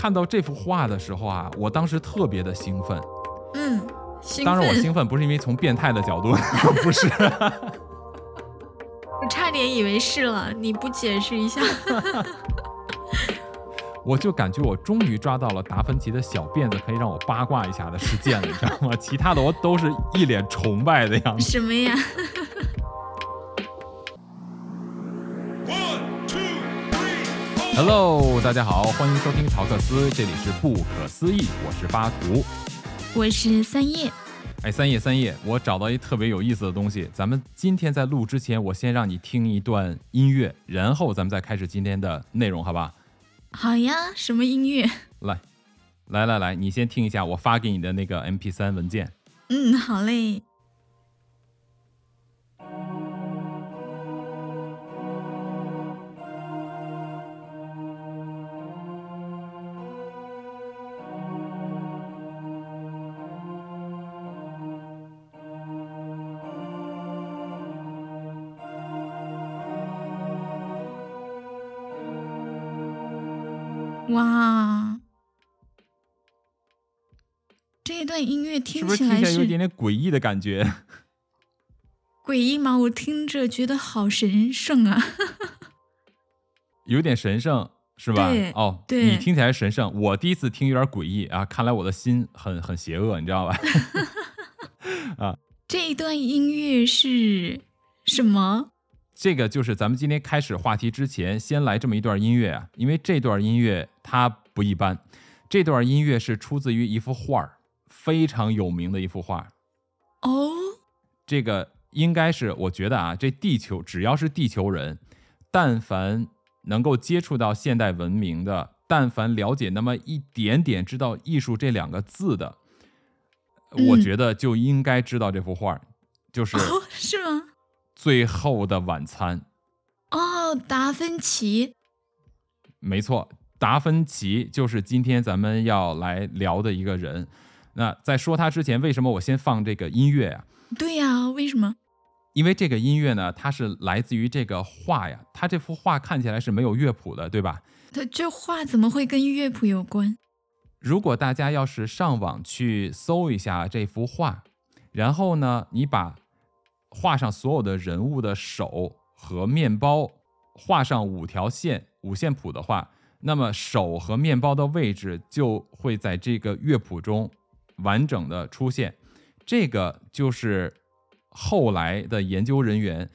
看到这幅画的时候啊，我当时特别的兴奋。嗯，兴当然我兴奋不是因为从变态的角度，不是。我差点以为是了，你不解释一下？我就感觉我终于抓到了达芬奇的小辫子可以让我八卦一下的事件了，你知道吗？其他的我都是一脸崇拜的样子。什么呀？Hello，大家好，欢迎收听陶克斯，这里是不可思议，我是巴图。我是三叶。哎，三叶三叶，我找到一特别有意思的东西，咱们今天在录之前，我先让你听一段音乐，然后咱们再开始今天的内容，好吧？好呀，什么音乐？来，来来来，你先听一下我发给你的那个 MP 三文件。嗯，好嘞。哇，这一段音乐听起来有一点点诡异的感觉？诡异吗？我听着觉得好神圣啊！有点神圣是吧？哦，对你听起来神圣，我第一次听有点诡异啊，看来我的心很很邪恶，你知道吧？啊这一段音乐是什么？这个就是咱们今天开始话题之前，先来这么一段音乐啊，因为这段音乐它不一般，这段音乐是出自于一幅画儿，非常有名的一幅画。哦，这个应该是我觉得啊，这地球只要是地球人，但凡能够接触到现代文明的，但凡了解那么一点点知道艺术这两个字的，我嗯觉得就应该知道这幅画儿，就是《哦，是吗？最后的晚餐》。哦，达芬奇。没错，达芬奇就是今天咱们要来聊的一个人。那在说他之前，为什么我先放这个音乐呀、对呀、为什么？因为这个音乐呢，它是来自于这个画呀，它这幅画看起来是没有乐谱的，对吧？他这画怎么会跟乐谱有关？如果大家要是上网去搜一下这幅画，然后呢，你把画上所有的人物的手和面包画上五条线，五线谱的话，那么手和面包的位置就会在这个乐谱中完整的出现。这个就是后来的研究人员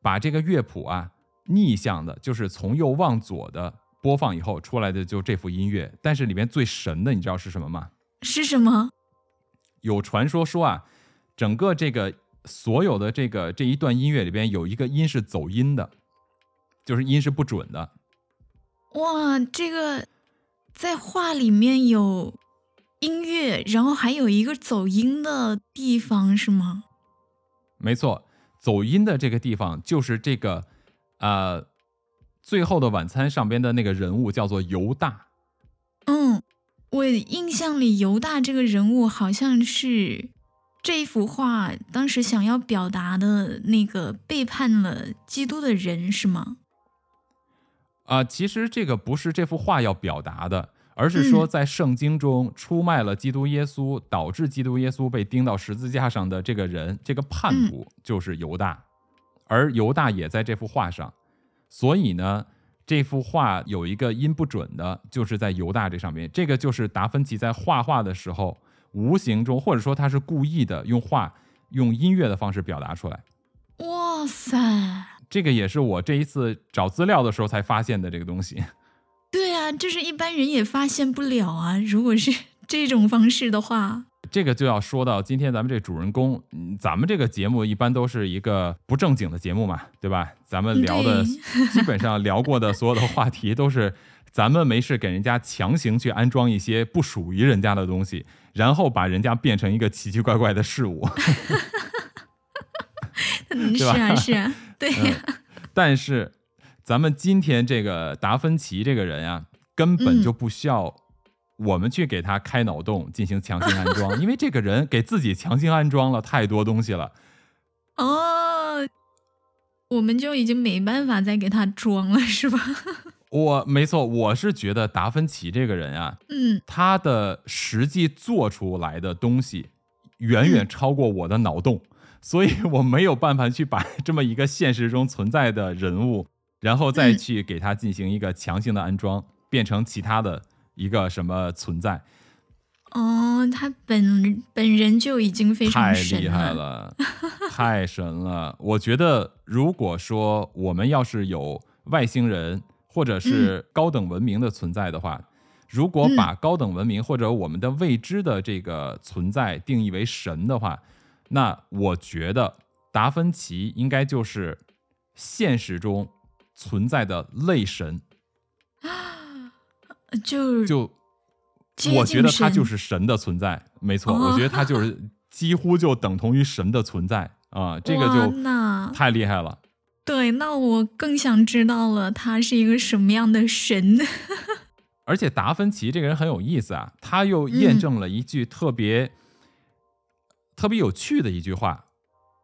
把这个乐谱啊逆向的，就是从右往左的播放以后出来的就这幅音乐。但是里面最神的，你知道是什么吗？是什么？有传说说啊，整个这个所有的这个这一段音乐里边有一个音是走音的，就是音是不准的。哇，这个在画里面有音乐，然后还有一个走音的地方，是吗？没错，走音的这个地方就是这个，呃，《最后的晚餐》上边的那个人物叫做犹大。嗯，我印象里犹大这个人物好像是这一幅画当时想要表达的那个背叛了基督的人，是吗？啊、其实这个不是这幅画要表达的，而是说嗯在圣经中出卖了基督耶稣，导致基督耶稣被钉到十字架上的这个人，这个叛嗯徒就是犹大，而犹大也在这幅画上，所以呢，这幅画有一个音不准的，就是在犹大这上面，这个就是达芬奇在画画的时候无形中，或者说他是故意的用画用音乐的方式表达出来。哇塞！这个也是我这一次找资料的时候才发现的这个东西。对啊，就是一般人也发现不了啊。如果是这种方式的话，这个就要说到今天咱们这主人公，嗯咱们这个节目一般都是一个不正经的节目嘛，对吧？咱们聊的 基本上聊过的所有的话题都是咱们没事给人家强行去安装一些不属于人家的东西，然后把人家变成一个奇奇怪怪的事物。嗯，是啊，是啊，对呀、但是咱们今天这个达芬奇这个人啊，根本就不需要我们去给他开脑洞进行强行安装，因为这个人给自己强行安装了太多东西了。哦，我们就已经没办法再给他装了，是吧？我没错，我是觉得达芬奇这个人啊，嗯，他的实际做出来的东西远远超过我的脑洞，所以我没有办法去把 这么一个现实中存在的人物，然后再嗯。去给他进行一个强行的安装，变成其他的一个什么存在，哦，他本本人就已经非常太神厉害了，太神了！我觉得，如果说我们要是有外星人或者是高等文明的存在的话，如果嗯。把高等文明或者我们的未知的这个存在定义为神的话，那我觉得达芬奇应该就是现实中存在的类神，就就我觉得他就是神的存在，没错，哦我觉得他就是几乎就等同于神的存在啊，这个就那太厉害了。对，那我更想知道了，他是一个什么样的神？而且达芬奇这个人很有意思啊，他又验嗯证了一句特别、特别有趣的一句话。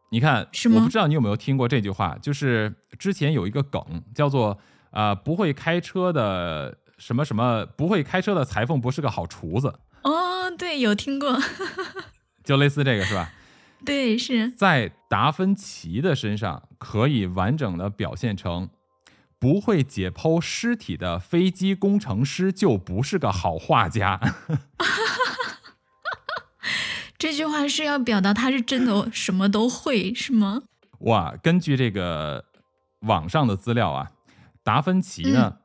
你看，我不知道你有没有听过这句话，就是之前有一个梗叫做“啊、不会开车的什么什么，不会开车的裁缝不是个好厨子哦，对，有听过，”，就类似这个是吧？对，是在达芬奇的身上可以完整的表现成，不会解剖尸体的飞机工程师就不是个好画家。这句话是要表达他是真的 什么都会，是吗？哇，根据这个网上的资料啊，达芬奇呢，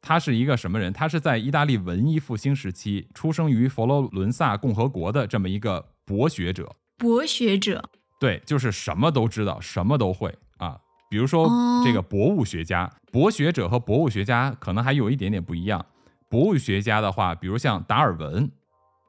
他是一个什么人？他是在意大利文艺复兴时期出生于佛罗伦萨共和国的这么一个博学者。博学者，对，就是什么都知道，什么都会啊。比如说哦这个博物学家、博学者和博物学家可能还有一点点不一样。博物学家的话，比如像达尔文，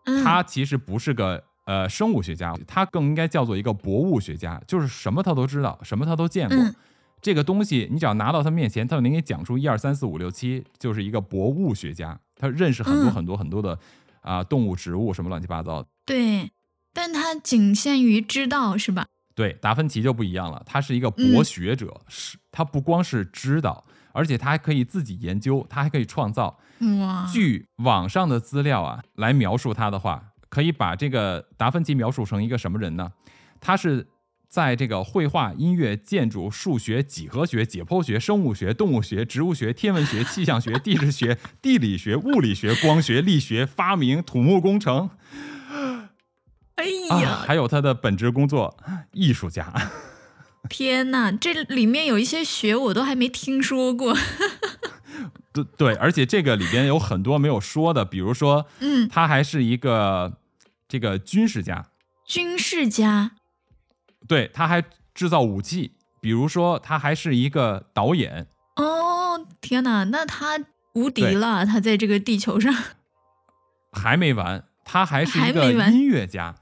嗯，他其实不是个呃生物学家，他更应该叫做一个博物学家，就是什么他都知道，什么他都见过。嗯这个东西你只要拿到他面前，他就能给你讲出一二三四五六七，就是一个博物学家，他认识很多嗯很多很多的啊、动物、植物什么乱七八糟的。对，但他仅限于知道，是吧？对，达芬奇就不一样了，他是一个嗯博学者，是他不光是知道，而且他还可以自己研究，他还可以创造。哇，据网上的资料啊来描述他的话，可以把这个达芬奇描述成一个什么人呢？他是在这个绘画、音乐、建筑、数学、几何学、解剖学、生物学、动物学、植物学、天文学、气象学、地质学、地理学、物理学、光学、力学、发明、土木工程哎啊，呀，还有他的本职工作——艺术家。天哪，这里面有一些学我都还没听说过。对对，而且这个里边有很多没有说的，比如说，嗯，他还是一个这个军事家，军事家，对，他还制造武器，比如说他还是一个导演，哦，天哪，那他无敌了，他在这个地球上。还没完，他还是一个音乐家。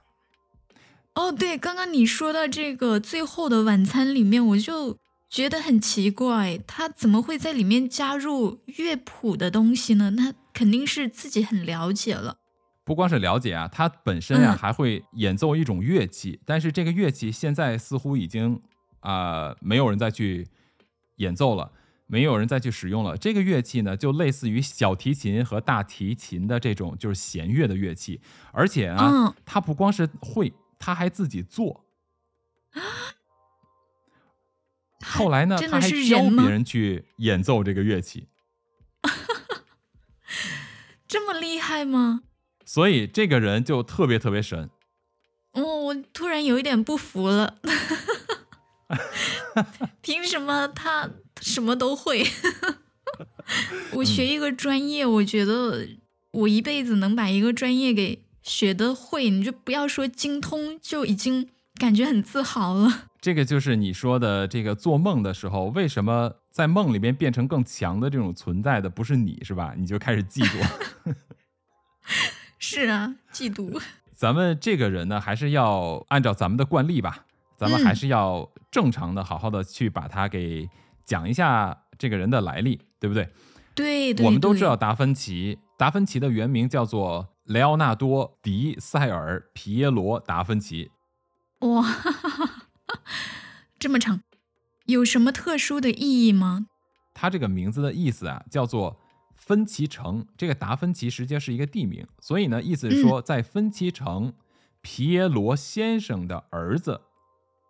哦，对，刚刚你说到这个《最后的晚餐》里面，我就觉得很奇怪，他怎么会在里面加入乐谱的东西呢？他肯定是自己很了解了。不光是了解啊，他本身呀、嗯还会演奏一种乐器，但是这个乐器现在似乎已经啊、没有人再去演奏了，没有人再去使用了。这个乐器呢，就类似于小提琴和大提琴的这种就是弦乐的乐器，而且啊，嗯他不光是会，他还自己做。后来呢，他还教别人去演奏这个乐器，这么厉害吗？所以这个人就特别特别神。哦，我突然有一点不服了。凭什么他什么都会？我学一个专业，我觉得我一辈子能把一个专业给学得会，你就不要说精通，就已经感觉很自豪了。这个就是你说的这个做梦的时候，为什么在梦里面变成更强的这种存在的不是你是吧？你就开始嫉妒。是啊，嫉妒。咱们这个人呢，还是要按照咱们的惯例吧，咱们嗯还是要正常的、好好的去把他给讲一下这个人的来历，对不对？对对，我们都知道达芬奇，达芬奇的原名叫做雷奥纳多·迪塞尔·皮耶罗·达芬奇。哇，这么长，有什么特殊的意义吗？他这个名字的意思啊，叫做芬奇城。这个达芬奇实际上是一个地名，所以呢，意思是说在芬奇城，皮耶罗先生的儿子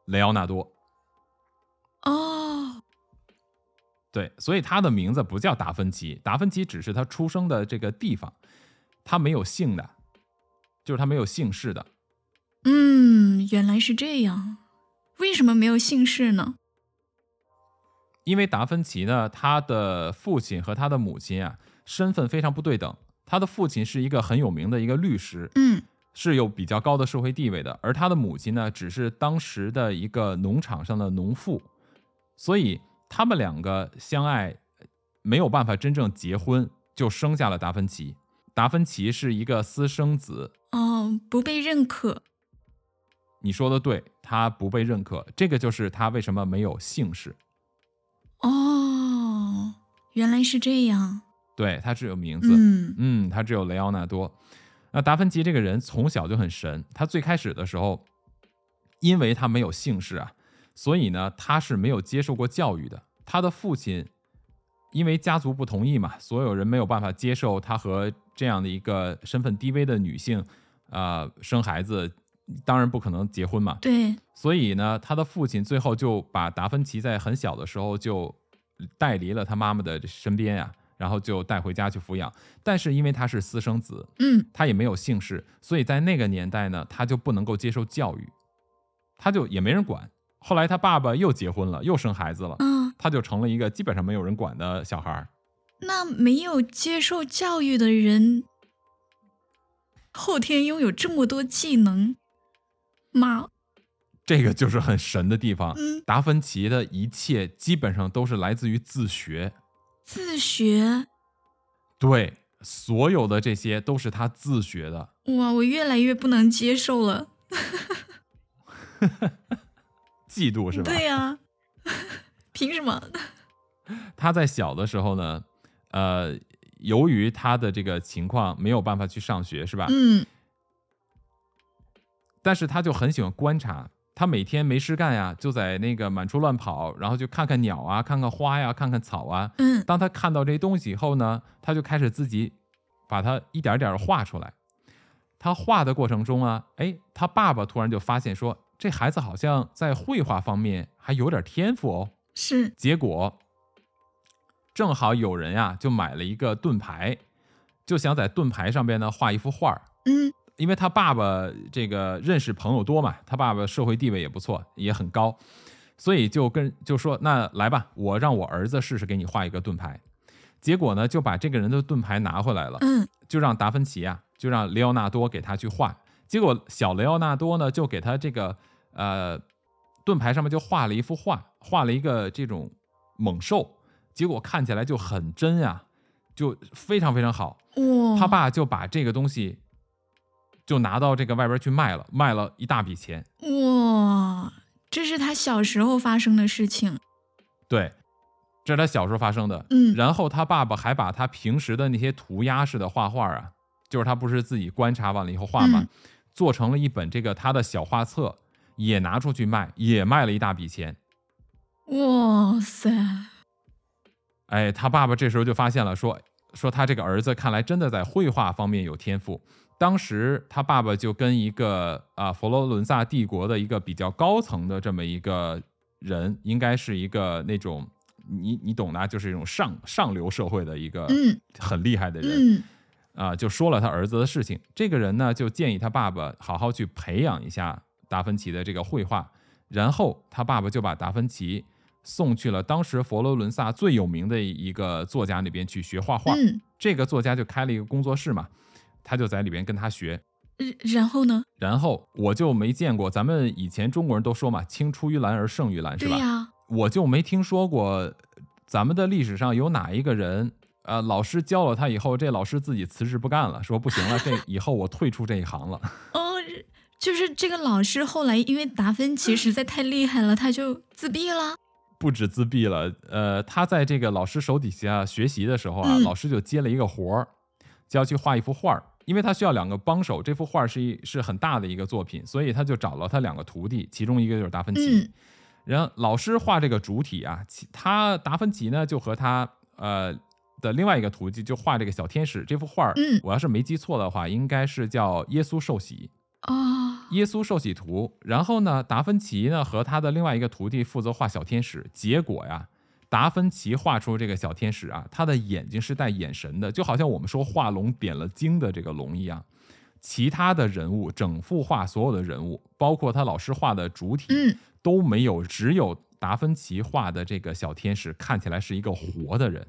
雷奥纳多。哦，对，所以他的名字不叫达芬奇，达芬奇只是他出生的这个地方，他没有姓的，就是他没有姓氏的。嗯，原来是这样。为什么没有姓氏呢？因为达芬奇呢，他的父亲和他的母亲啊，身份非常不对等。他的父亲是一个很有名的一个律师，嗯是有比较高的社会地位的，而他的母亲呢，只是当时的一个农场上的农妇，所以他们两个相爱，没有办法真正结婚，就生下了达芬奇。达芬奇是一个私生子，哦，不被认可。你说的对，他不被认可，这个就是他为什么没有姓氏。哦，原来是这样。对他只有名字，嗯嗯，他只有雷奥纳多。那达芬奇这个人从小就很神，他最开始的时候，因为他没有姓氏啊，所以呢，他是没有接受过教育的。他的父亲因为家族不同意嘛，所有人没有办法接受他和这样的一个身份低微的女性啊、生孩子，当然不可能结婚嘛。对，所以呢，他的父亲最后就把达芬奇在很小的时候就带离了他妈妈的身边呀、然后就带回家去抚养。但是因为他是私生子，嗯他也没有姓氏，所以在那个年代呢，他就不能够接受教育，他就也没人管。后来他爸爸又结婚了，又生孩子了，啊，他就成了一个基本上没有人管的小孩儿。那没有接受教育的人，后天拥有这么多技能吗？这个就是很神的地方。嗯，达芬奇的一切基本上都是来自于自学，自学。对，所有的这些都是他自学的。哇，我越来越不能接受了。嫉妒是吧？对呀、凭什么？他在小的时候呢，呃，由于他的这个情况没有办法去上学，是吧？嗯但是他就很喜欢观察，他每天没事干呀，就在那个满处乱跑，然后就看看鸟啊，看看花呀，看看草啊。嗯当他看到这些东西以后呢，他就开始自己把它一点点画出来。他画的过程中啊，哎，他爸爸突然就发现说，这孩子好像在绘画方面还有点天赋哦。是结果正好有人呀、就买了一个盾牌，就想在盾牌上边呢画一幅画儿。嗯因为他爸爸这个认识朋友多嘛，他爸爸社会地位也不错，也很高，所以就跟就说那来吧，我让我儿子试试给你画一个盾牌。结果呢，就把这个人的盾牌拿回来了，嗯就让达芬奇啊，就让雷奥纳多给他去画。结果小雷奥纳多呢，就给他这个呃盾牌上面就画了一幅画，画了一个这种猛兽，结果看起来就很真呀、就非常非常好。哇，他爸就把这个东西就拿到这个外边去卖了，卖了一大笔钱。哇，这是他小时候发生的事情。对，这是他小时候发生的。嗯然后他爸爸还把他平时的那些涂鸦式的画画啊，就是他不是自己观察完了以后画嘛，嗯做成了一本这个他的小画册，也拿出去卖，也卖了一大笔钱。哇塞，哎，他爸爸这时候就发现了，说说他这个儿子看来真的在绘画方面有天赋。当时他爸爸就跟一个啊佛罗伦萨帝国的一个比较高层的这么一个人，应该是一个那种你你懂的啊，就是一种上上流社会的一个嗯很厉害的人嗯啊、就说了他儿子的事情。这个人呢就建议他爸爸好好去培养一下达芬奇的这个绘画，然后他爸爸就把达芬奇送去了当时佛罗伦萨最有名的一个作家那边去学画画。嗯，这个作家就开了一个工作室嘛，他就在里边跟他学。然然后呢？然后我就没见过，咱们以前中国人都说嘛，青出于蓝而胜于蓝，是吧？对呀，我就没听说过咱们的历史上有哪一个人，呃，老师教了他以后，这老师自己辞职不干了，说不行了，这以后我退出这一行了。哦，就是这个老师后来因为达芬奇实在太厉害了，他就自闭了。不止自闭了，呃，他在这个老师手底下学习的时候啊，嗯老师就接了一个活儿，就要去画一幅画儿，因为他需要两个帮手，这幅画儿是一是很大的一个作品，所以他就找了他两个徒弟，其中一个就是达芬奇。嗯然后老师画这个主体啊，其他达芬奇呢就和他呃的另外一个徒弟就画这个小天使这幅画儿，嗯我要是没记错的话，应该是叫耶稣受洗。哦，耶稣受洗图。然后呢，达芬奇呢和他的另外一个徒弟负责画小天使。结果呀，达芬奇画出这个小天使啊，他的眼睛是带眼神的，就好像我们说画龙点了睛的这个龙一样。其他的人物，整幅画所有的人物，包括他老师画的主体，嗯，都没有，只有达芬奇画的这个小天使看起来是一个活的人。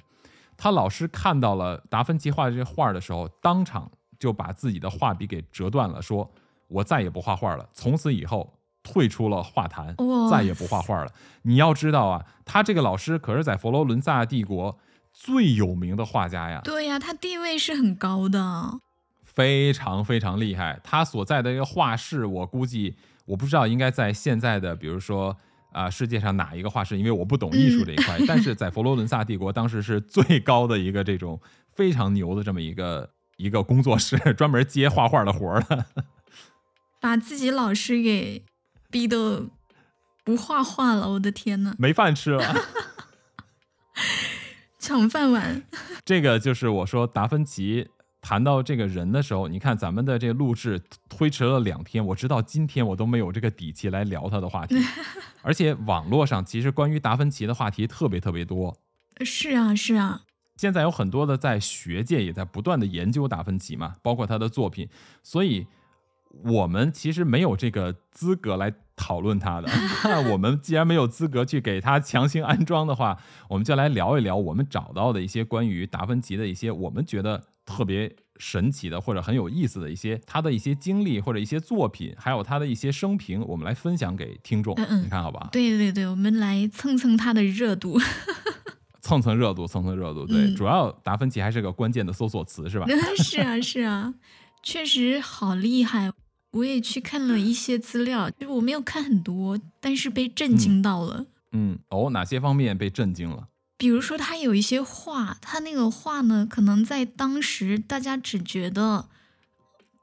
他老师看到了达芬奇画的这画的时候，当场就把自己的画笔给折断了，说：“我再也不画画了，从此以后退出了画坛，再也不画画了。”你要知道啊，他这个老师可是在佛罗伦萨帝国最有名的画家呀，对呀、他地位是很高的。非常非常厉害。他所在的一个画室，我估计我不知道应该在现在的，比如说啊、世界上哪一个画室，因为我不懂艺术这一块。但是在佛罗伦萨帝国，当时是最高的一个这种非常牛的这么一个一个工作室，专门接画画的活儿的。把自己老师给逼得不画画了，我的天呐，没饭吃了。抢饭碗。这个就是我说达芬奇谈到这个人的时候，你看咱们的这个录制推迟了两天，我直到今天我都没有这个底气来聊他的话题。而且网络上其实关于达芬奇的话题特别特别多，是啊，是啊，现在有很多的在学界也在不断的研究达芬奇嘛，包括他的作品，所以我们其实没有这个资格来讨论他的。那我们既然没有资格去给他强行安装的话，我们就来聊一聊我们找到的一些关于达芬奇的一些我们觉得特别神奇的或者很有意思的一些他的一些经历或者一些作品，还有他的一些生平，我们来分享给听众。嗯嗯你看好吧？对对对，我们来蹭蹭他的热度。蹭蹭热度，蹭蹭热度。对，嗯主要达芬奇还是个关键的搜索词，是吧？是啊，是啊，确实好厉害。我也去看了一些资料，就是我没有看很多，但是被震惊到了。嗯，哦，哪些方面被震惊了？比如说，他有一些画，他那个画呢，可能在当时大家只觉得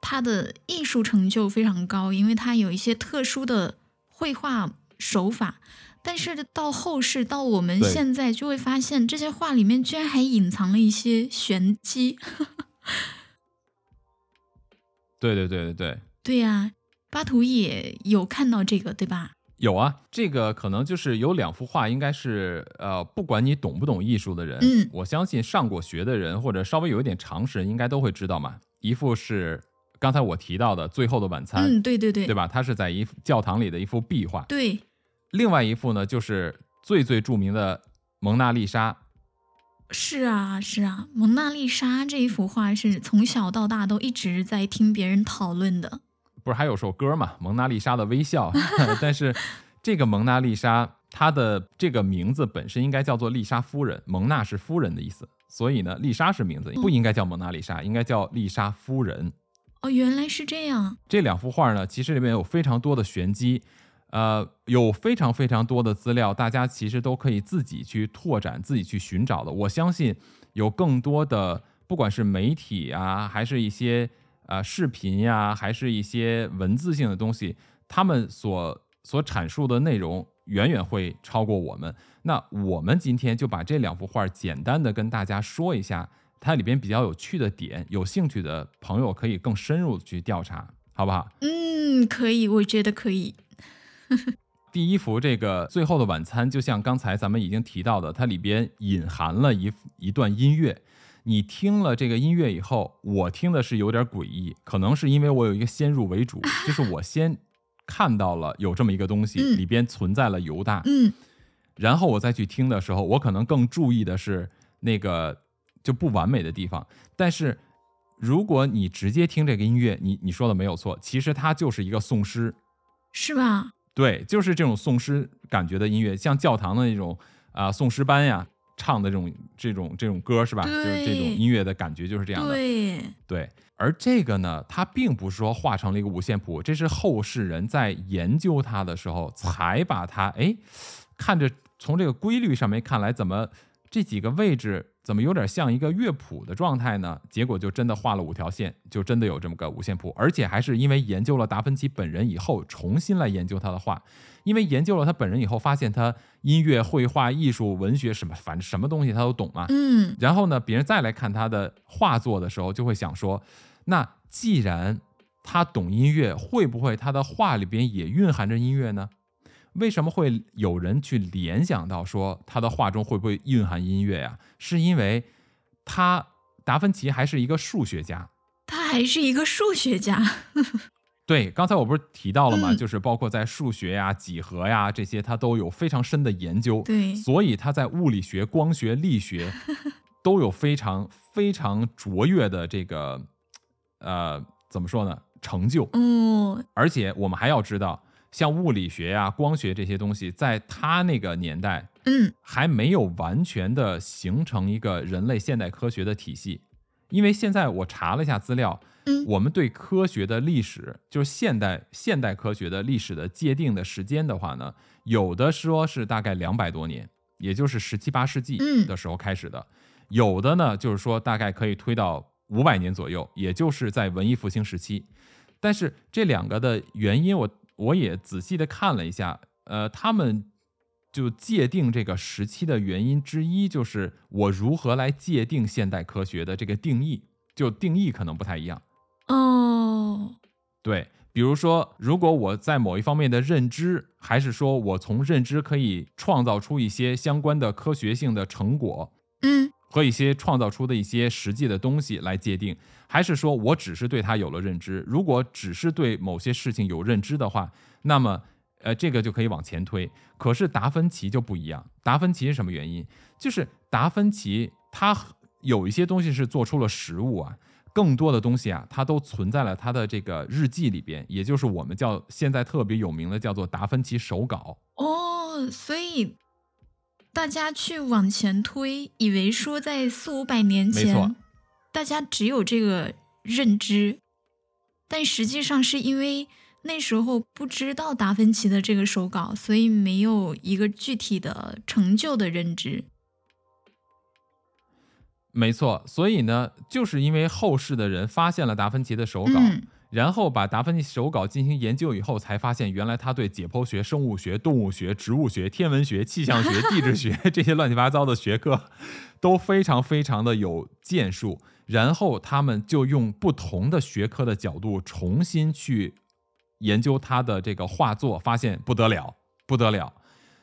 他的艺术成就非常高，因为他有一些特殊的绘画手法。但是到后世，到我们现在就会发现，这些画里面居然还隐藏了一些玄机。对对对对对，对呀、巴图也有看到这个，对吧？有啊，这个可能就是有两幅画，应该是呃，不管你懂不懂艺术的人，嗯我相信上过学的人或者稍微有一点常识，应该都会知道嘛。一幅是刚才我提到的《最后的晚餐》，嗯，对对对，对吧？它是在一幅教堂里的一幅壁画。对，另外一幅呢，就是最最著名的《蒙娜丽莎》。是啊，是啊，蒙娜丽莎这一幅画是从小到大都一直在听别人讨论的。不是还有首歌嘛，《蒙娜丽莎的微笑》，但是这个蒙娜丽莎，她的这个名字本身应该叫做丽莎夫人，蒙娜是夫人的意思，所以呢，丽莎是名字，不应该叫蒙娜丽莎，应该叫丽莎夫人。哦，原来是这样。这两幅画呢，其实里面有非常多的玄机，呃，有非常非常多的资料，大家其实都可以自己去拓展、自己去寻找的。我相信有更多的，不管是媒体啊，还是一些呃视频呀、还是一些文字性的东西，他们所所阐述的内容远远会超过我们。那我们今天就把这两幅画简单的跟大家说一下，它里边比较有趣的点，有兴趣的朋友可以更深入的去调查，好不好？嗯，可以，我觉得可以。第一幅这个《最后的晚餐》，就像刚才咱们已经提到的，它里边隐含了一一段音乐。你听了这个音乐以后，我听的是有点诡异，可能是因为我有一个先入为主，就是我先看到了有这么一个东西，嗯里边存在了犹大，嗯，然后我再去听的时候，我可能更注意的是那个就不完美的地方。但是如果你直接听这个音乐，你你说的没有错，其实它就是一个颂诗，是吧？对，就是这种颂诗感觉的音乐，像教堂的那种啊、颂诗班呀唱的这种这种这种歌是吧？就是这种音乐的感觉就是这样的。对，对，而这个呢，它并不是说画成了一个五线谱，这是后世人在研究它的时候才把它哎，看着从这个规律上面看来，怎么这几个位置怎么有点像一个乐谱的状态呢？结果就真的画了五条线，就真的有这么个五线谱，而且还是因为研究了达芬奇本人以后，重新来研究他的画。因为研究了他本人以后，发现他音乐、绘画、艺术、文学什么，反正什么东西他都懂嘛。嗯然后呢，别人再来看他的画作的时候，就会想说，那既然他懂音乐，会不会他的画里边也蕴含着音乐呢？为什么会有人去联想到说他的画中会不会蕴含音乐呀？是因为他达芬奇还是一个数学家。他还是一个数学家。对，刚才我不是提到了吗？嗯就是包括在数学呀、几何呀这些，他都有非常深的研究。对所以他在物理学、光学、力学 都有非常非常卓越的这个呃怎么说呢成就。嗯，而且我们还要知道，像物理学呀、光学这些东西，在他那个年代嗯还没有完全的形成一个人类现代科学的体系。因为现在我查了一下资料，嗯。我们对科学的历史，就是现代现代科学的历史的界定的时间的话呢，有的说是大概两百多年，也就是十七八世纪嗯。的时候开始的；有的呢，就是说大概可以推到五百年左右，也就是在文艺复兴时期。但是这两个的原因我，我也仔细的看了一下，呃，他们就界定这个时期的原因之一，就是我如何来界定现代科学的这个定义，就定义可能不太一样。哦，对，比如说，如果我在某一方面的认知，还是说我从认知可以创造出一些相关的科学性的成果嗯和一些创造出的一些实际的东西来界定，还是说我只是对它有了认知？如果只是对某些事情有认知的话，那么呃，这个就可以往前推。可是达芬奇就不一样，达芬奇是什么原因？就是达芬奇他有一些东西是做出了实物啊，更多的东西啊，它都存在了他的这个日记里边，也就是我们叫现在特别有名的叫做达芬奇手稿。哦，所以大家去往前推，以为说在四五百年前，大家只有这个认知，但实际上是因为那时候不知道达芬奇的这个手稿，所以没有一个具体的成就的认知。没错，所以呢，就是因为后世的人发现了达芬奇的手稿，嗯然后把达芬奇手稿进行研究以后，才发现原来他对解剖学、生物学、动物学、植物学、天文学、气象学、地质学 这些乱七八糟的学科都非常非常的有建树。然后他们就用不同的学科的角度重新去研究他的这个画作，发现不得了，不得了。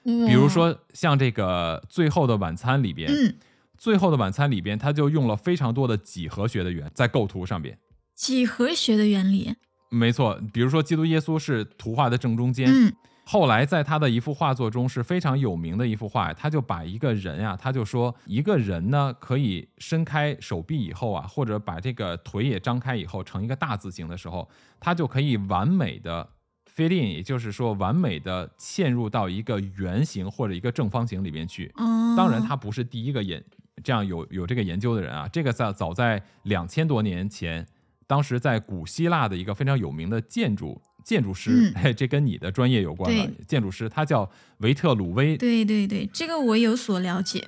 比如，说像这个《最后的晚餐》里边，嗯，最后的晚餐》里边，他就用了非常多的几何学的原在构图上边。几何学的原理，没错，比如说基督耶稣是图画的正中间，嗯后来在他的一幅画作中是非常有名的一幅画，他就把一个人啊，他就说一个人呢可以伸开手臂以后啊，或者把这个腿也张开以后成一个大字形的时候，他就可以完美的 fit in，也就是说完美的嵌入到一个圆形或者一个正方形里面去。哦，当然，他不是第一个研这样有有这个研究的人啊。这个在早在两千多年前，当时在古希腊的一个非常有名的建筑建筑师，嗯嘿，这跟你的专业有关了。建筑师他叫维特鲁威，对对对，这个我有所了解。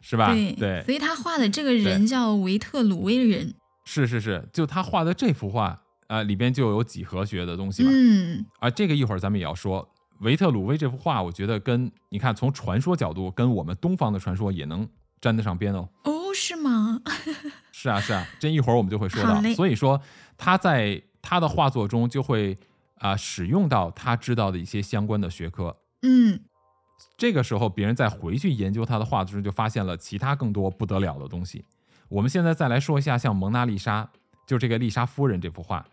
是吧？对对所以他画的这个人叫维特鲁威人。是是是，就他画的这幅画啊、里边就有几何学的东西嘛。嗯啊，这个一会儿咱们也要说。维特鲁威这幅画，我觉得跟你看从传说角度，跟我们东方的传说也能沾得上边哦。哦，是吗？是啊，是啊，这一会儿我们就会说到。所以说他在他的画作中就会啊、使用到他知道的一些相关的学科。嗯这个时候，别人再回去研究他的画作中，就发现了其他更多不得了的东西。我们现在再来说一下，像蒙娜丽莎，就这个丽莎夫人这幅画。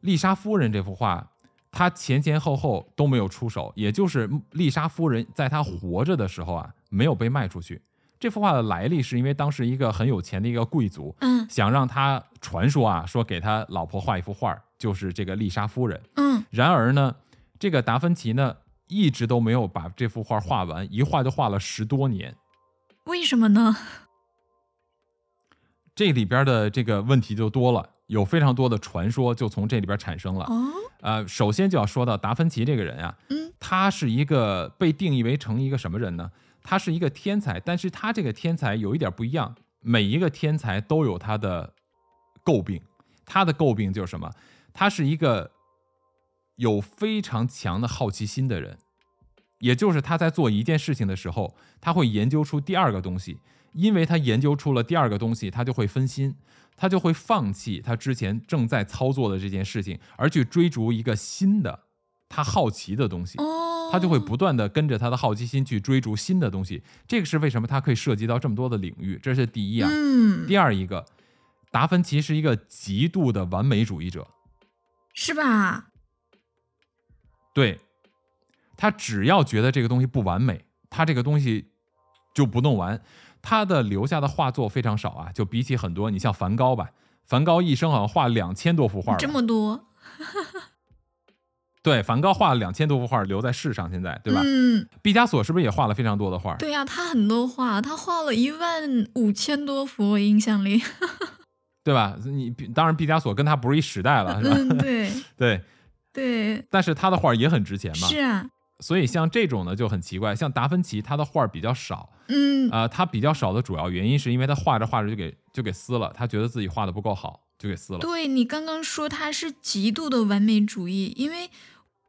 丽莎夫人这幅画，她前前后后都没有出手，也就是丽莎夫人在她活着的时候啊，没有被卖出去。这幅画的来历是因为当时一个很有钱的一个贵族，嗯想让他传说啊，说给他老婆画一幅画，就是这个丽莎夫人。嗯，然而呢，这个达芬奇呢，一直都没有把这幅画画完，一画就画了十多年。为什么呢？这里边的这个问题就多了，有非常多的传说就从这里边产生了。哦，呃，首先就要说到达芬奇这个人啊，嗯他是一个被定义为成一个什么人呢？他是一个天才，但是他这个天才有一点不一样，每一个天才都有他的诟病，他的诟病就是什么？他是一个有非常强的好奇心的人，也就是他在做一件事情的时候，他会研究出第二个东西，因为他研究出了第二个东西，他就会分心，他就会放弃他之前正在操作的这件事情，而去追逐一个新的他好奇的东西。他就会不断的跟着他的好奇心去追逐新的东西，这个是为什么他可以涉及到这么多的领域，这是第一啊。嗯，第二一个，达芬奇是一个极度的完美主义者，是吧？对他只要觉得这个东西不完美，他这个东西就不弄完。他的留下的画作非常少啊，就比起很多，你像梵高吧，梵高一生好像画两千多幅画，这么多，对，梵高画了两千多幅画留在世上，现在对吧？嗯，毕加索是不是也画了非常多的画？对呀、他很多画，他画了一万五千多幅，我印象里。对吧？你毕当然毕加索跟他不是一时代了，是吧？嗯，对 对，对，但是他的画也很值钱嘛，是啊，所以像这种呢就很奇怪。像达芬奇，他的画比较少，嗯，啊、他比较少的主要原因是因为他画着画着就给就给撕了，他觉得自己画的不够好，就给撕了。对你刚刚说他是极度的完美主义，因为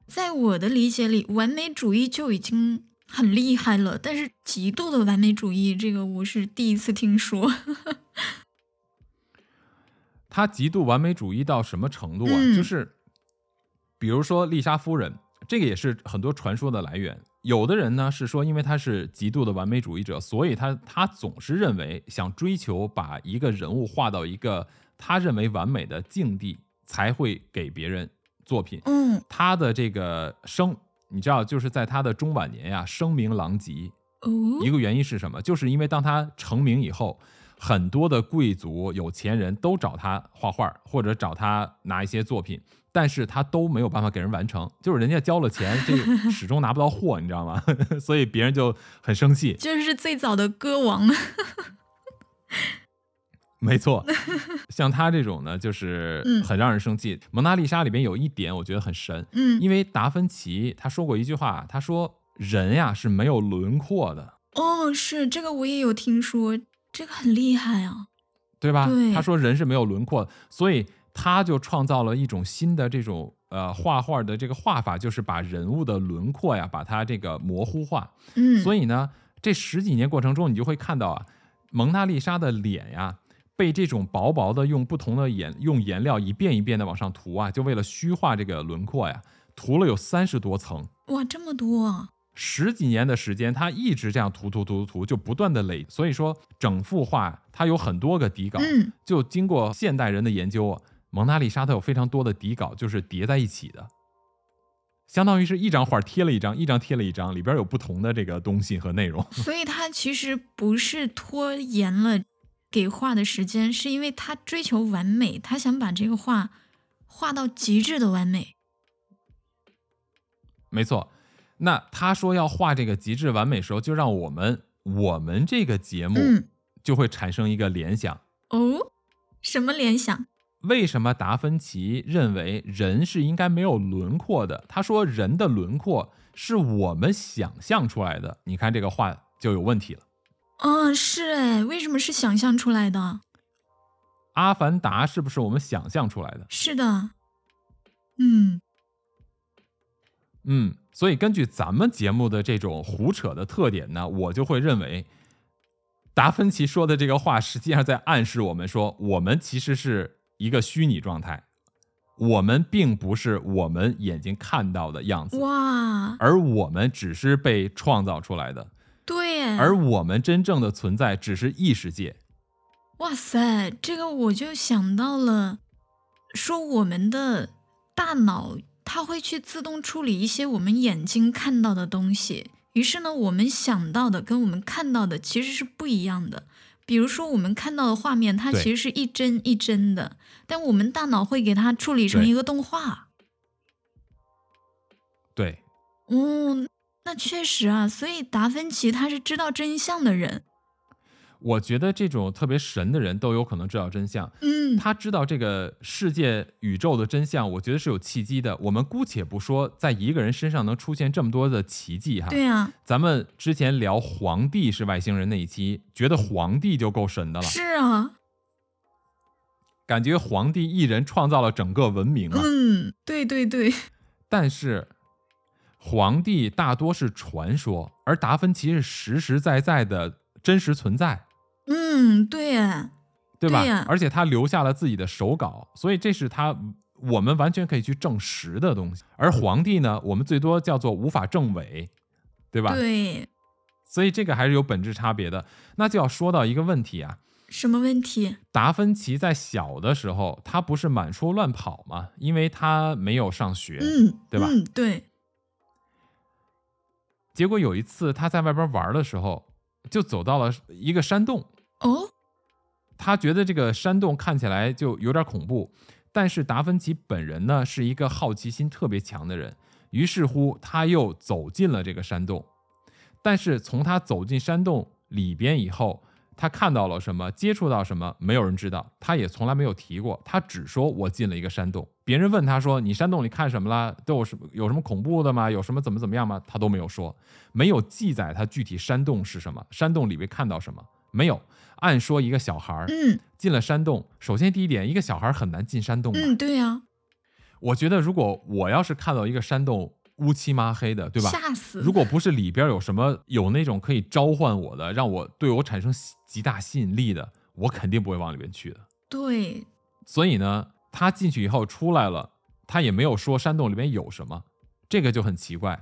在我的理解里，完美主义就已经很厉害了，但是极度的完美主义，这个我是第一次听说。他极度完美主义到什么程度啊？嗯就是比如说丽莎夫人，这个也是很多传说的来源。有的人呢是说，因为他是极度的完美主义者，所以他他总是认为想追求把一个人物画到一个他认为完美的境地，才会给别人作品。嗯，他的这个声，你知道，就是在他的中晚年呀，声名狼藉。哦，一个原因是什么？就是因为当他成名以后，很多的贵族、有钱人都找他画画，或者找他拿一些作品，但是他都没有办法给人完成，就是人家交了钱，这个始终拿不到货，你知道吗？所以别人就很生气。就是最早的歌王。没错，像他这种呢，就是嗯很让人生气。蒙娜丽莎里边有一点我觉得很神，嗯，因为达芬奇他说过一句话，他说人呀是没有轮廓的。哦，是这个我也有听说，这个很厉害啊。对吧？对他说人是没有轮廓的，所以他就创造了一种新的这种呃画画的这个画法，就是把人物的轮廓呀，把它这个模糊化。嗯，所以呢，这十几年过程中，你就会看到啊，蒙娜丽莎的脸呀，被这种薄薄的用不同的颜用颜料一遍一遍的往上涂啊，就为了虚化这个轮廓呀，涂了有三十多层。哇，这么多啊。十几年的时间，他一直这样涂涂涂涂涂，就不断的累。所以说，整幅画它有很多个底稿，嗯，就经过现代人的研究啊，蒙娜丽莎它有非常多的底稿，就是叠在一起的，相当于是一张画贴了一张，一张贴了一张，里边有不同的这个东西和内容。所以它其实不是拖延了给画的时间，是因为他追求完美，他想把这个画画到极致的完美。没错，那他说要画这个极致完美时候，就让我们我们这个节目嗯，就会产生一个联想。哦，什么联想？为什么达芬奇认为人是应该没有轮廓的？他说人的轮廓是我们想象出来的。你看这个画就有问题了。哦，是哎，为什么是想象出来的？阿凡达是不是我们想象出来的？是的，嗯，嗯，所以根据咱们节目的这种胡扯的特点呢，我就会认为，达芬奇说的这个话，实际上在暗示我们说，我们其实是一个虚拟状态，我们并不是我们眼睛看到的样子，哇，而我们只是被创造出来的，对耶，而我们真正的存在只是意识界。哇塞，这个我就想到了，说我们的大脑它会去自动处理一些我们眼睛看到的东西，于是呢，我们想到的跟我们看到的其实是不一样的。比如说，我们看到的画面，它其实是一帧一帧的，但我们大脑会给它处理成一个动画。对，哦，那确实啊，所以达芬奇他是知道真相的人。我觉得这种特别神的人都有可能知道真相。嗯，他知道这个世界宇宙的真相，我觉得是有契机的。我们姑且不说在一个人身上能出现这么多的奇迹哈，对啊，咱们之前聊皇帝是外星人那一期，觉得皇帝就够神的了，是啊，感觉皇帝一人创造了整个文明啊。嗯，对对对，但是皇帝大多是传说，而达芬奇是实实在在的真实存在。嗯，对啊，对吧？对而且他留下了自己的手稿，所以这是他我们完全可以去证实的东西。而皇帝呢，我们最多叫做无法证伪，对吧？对，所以这个还是有本质差别的。那就要说到一个问题啊，什么问题？达芬奇在小的时候，他不是满处乱跑吗？因为他没有上学，嗯，对吧嗯，对，结果有一次他在外边玩的时候，就走到了一个山洞，哦，他觉得这个山洞看起来就有点恐怖，但是达芬奇本人呢是一个好奇心特别强的人，于是乎他又走进了这个山洞。但是从他走进山洞里边以后，他看到了什么，接触到什么，没有人知道，他也从来没有提过，他只说我进了一个山洞。别人问他说：“你山洞里看什么了？都有什么有什么恐怖的吗？有什么怎么怎么样吗？”他都没有说，没有记载他具体山洞是什么，山洞里面看到什么没有。按说一个小孩儿嗯进了山洞，首先第一点，一个小孩很难进山洞吧？嗯，对呀、我觉得如果我要是看到一个山洞乌漆麻黑的，对吧？吓死！如果不是里边有什么有那种可以召唤我的，让我对我产生极大吸引力的，我肯定不会往里边去的。对，所以呢，他进去以后出来了，他也没有说山洞里面有什么，这个就很奇怪。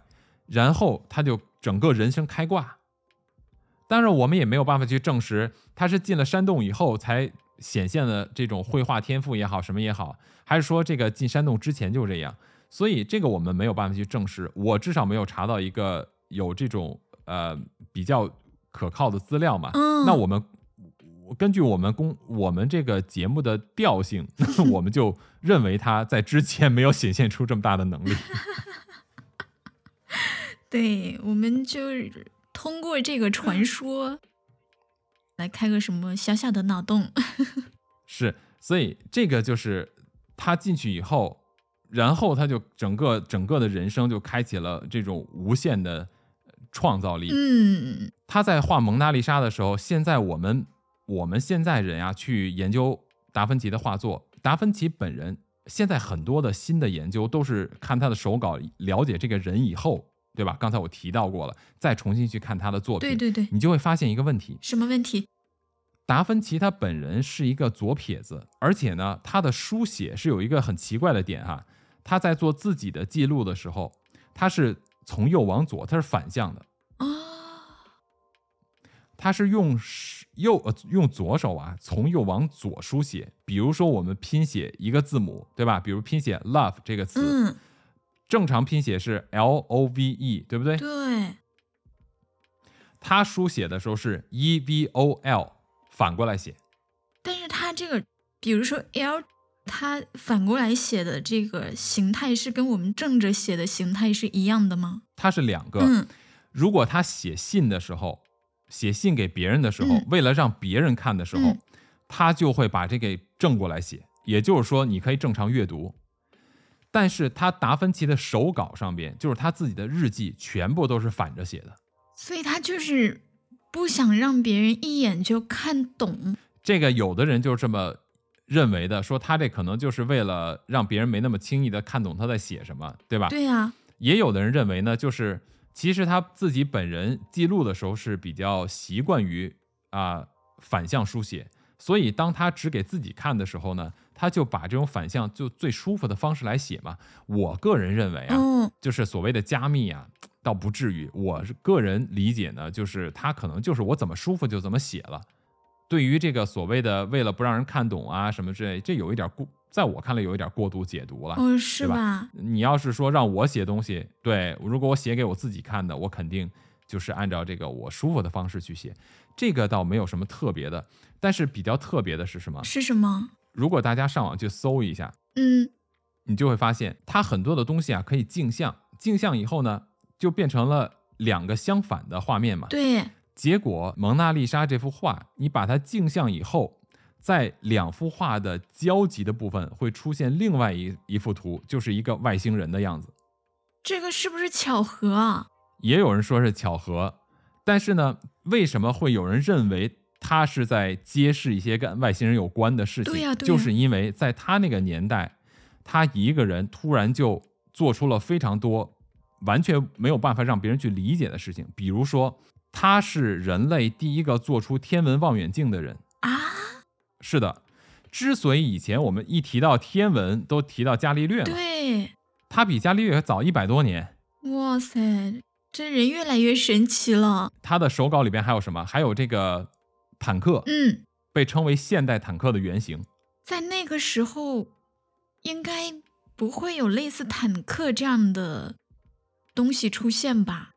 然后他就整个人生开挂。当然，我们也没有办法去证实他是进了山洞以后才显现的这种绘画天赋也好，什么也好，还是说这个进山洞之前就这样。所以这个我们没有办法去证实。我至少没有查到一个有这种呃比较可靠的资料嘛。嗯那我们根据我们公我们这个节目的调性，我们就认为他在之前没有显现出这么大的能力。对，我们就通过这个传 说来开个什么小小的脑洞。是，所以这个就是他进去以后，然后他就整个整个的人生就开启了这种无限的创造力。嗯，他在画蒙娜丽莎的时候，现在我们我们现在人呀去研究达芬奇的画作，达芬奇本人现在很多的新的研究都是看他的手稿，了解这个人以后，对吧？刚才我提到过了，再重新去看他的作品，对对对，你就会发现一个问题：什么问题？达芬奇他本人是一个左撇子，而且呢，他的书写是有一个很奇怪的点哈，他在做自己的记录的时候，他是从右往左，他是反向的。啊，他是用右呃用左手啊，从右往左书写。比如说我们拼写一个字母，对吧？比如拼写 love 这个词，嗯，正常拼写是 L O V E，对不对？对，他书写的时候是 E V O L，反过来写。但是他这个，比如说 L，它反过来写的这个形态是跟我们正着写的形态是一样的吗？它是两个。嗯，如果他写信的时候，写信给别人的时候，嗯为了让别人看的时候，嗯他就会把这给正过来写，也就是说，你可以正常阅读。但是他达芬奇的手稿上边，就是他自己的日记，全部都是反着写的。所以他就是不想让别人一眼就看懂。这个有的人就是这么认为的，说他这可能就是为了让别人没那么轻易的看懂他在写什么，对吧？对呀、也有的人认为呢，就是其实他自己本人记录的时候是比较习惯于啊、反向书写，所以当他只给自己看的时候呢，他就把这种反向就最舒服的方式来写嘛。我个人认为啊，嗯，就是所谓的加密啊，倒不至于。我个人理解呢，就是他可能就是我怎么舒服就怎么写了。对于这个所谓的为了不让人看懂啊什么之类，这有一点过，在我看来有一点过度解读了。哦，是吧吧？你要是说让我写东西，对，如果我写给我自己看的，我肯定就是按照这个我舒服的方式去写，这个倒没有什么特别的。但是比较特别的是什么？是什么？如果大家上网去搜一下，嗯，你就会发现它很多的东西啊可以镜像，镜像以后呢，就变成了两个相反的画面嘛。对，结果蒙娜丽莎这幅画，你把它镜像以后，在两幅画的交集的部分会出现另外一一幅图，就是一个外星人的样子。这个是不是巧合啊？也有人说是巧合，但是呢，为什么会有人认为他是在揭示一些跟外星人有关的事情？对呀对呀就是因为在他那个年代，他一个人突然就做出了非常多完全没有办法让别人去理解的事情，比如说，他是人类第一个做出天文望远镜的人。啊，是的，之所以以前我们一提到天文都提到伽利略嘛，对，他比伽利略早一百多年。哇塞，这人越来越神奇了。他的手稿里边还有什么？还有这个坦克，嗯，被称为现代坦克的原型。在那个时候，应该不会有类似坦克这样的东西出现吧？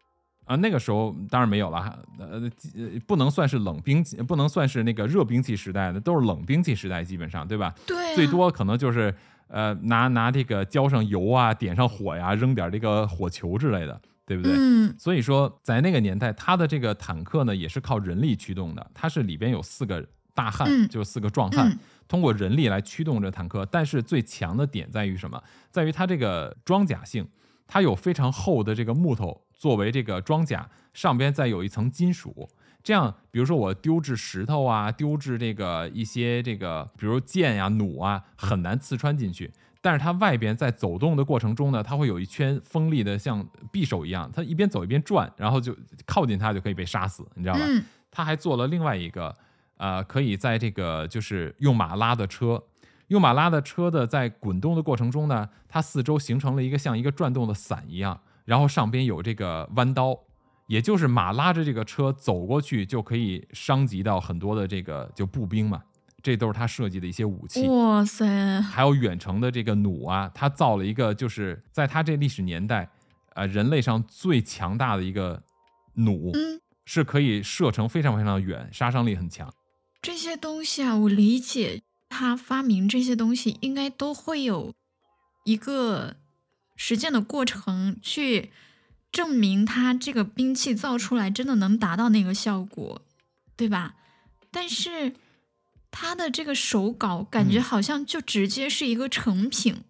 啊，那个时候当然没有了，呃，呃不能算是冷兵器，不能算是那个热兵器时代的，都是冷兵器时代，基本上对吧？对、啊，最多可能就是呃拿拿这个浇上油啊，点上火呀，扔点这个火球之类的，对不对？嗯，所以说，在那个年代，它的这个坦克呢，也是靠人力驱动的。它是里边有四个大汉，嗯就是四个壮汉，嗯通过人力来驱动这坦克。但是最强的点在于什么？在于它这个装甲性，它有非常厚的这个木头作为这个装甲，上边再有一层金属。这样，比如说我丢掷石头啊，丢掷这个一些这个，比如剑呀、弩啊，很难刺穿进去。但是它外边在走动的过程中呢，它会有一圈锋利的像匕首一样，它一边走一边转，然后就靠近它就可以被杀死，你知道吧？嗯它还做了另外一个，呃，可以在这个就是用马拉的车，用马拉的车的在滚动的过程中呢，它四周形成了一个像一个转动的伞一样，然后上边有这个弯刀，也就是马拉着这个车走过去就可以伤及到很多的这个就步兵嘛，这都是他设计的一些武器。哇塞，还有远程的这个弩啊，他造了一个，就是在他这历史年代，呃，人类上最强大的一个弩，嗯，是可以射程非常非常远，杀伤力很强。这些东西啊，我理解他发明这些东西应该都会有一个实践的过程，去证明他这个兵器造出来真的能达到那个效果，对吧？但是他的这个手稿感觉嗯。好像就直接是一个成品，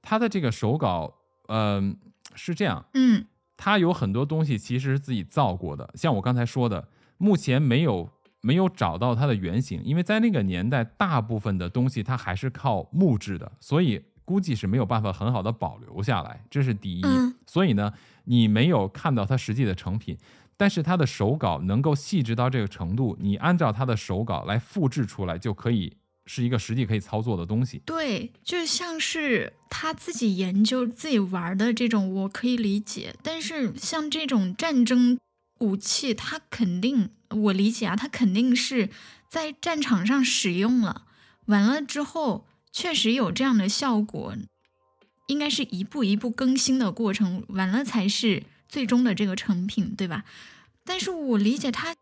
他的这个手稿，嗯、是这样，嗯。他有很多东西其实是自己造过的，像我刚才说的，目前没有没有找到它的原型，因为在那个年代，大部分的东西它还是靠木质的，所以估计是没有办法很好的保留下来，这是第一。嗯所以呢，你没有看到它实际的成品，但是它的手稿能够细致到这个程度，你按照它的手稿来复制出来，就可以是一个实际可以操作的东西。对，就像是他自己研究、自己玩的这种，我可以理解。但是像这种战争武器，它肯定，我理解啊，它肯定是在战场上使用了，完了之后确实有这样的效果，应该是一步一步更新的过程，完了才是最终的这个成品，对吧？但是我理解他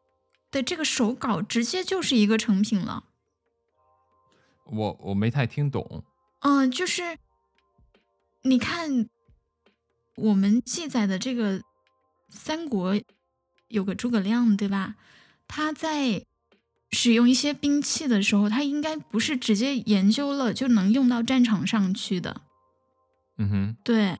的这个手稿直接就是一个成品了。我我没太听懂。嗯，就是你看我们记载的这个三国有个诸葛亮，对吧？他在使用一些兵器的时候，他应该不是直接研究了就能用到战场上去的。嗯哼，对，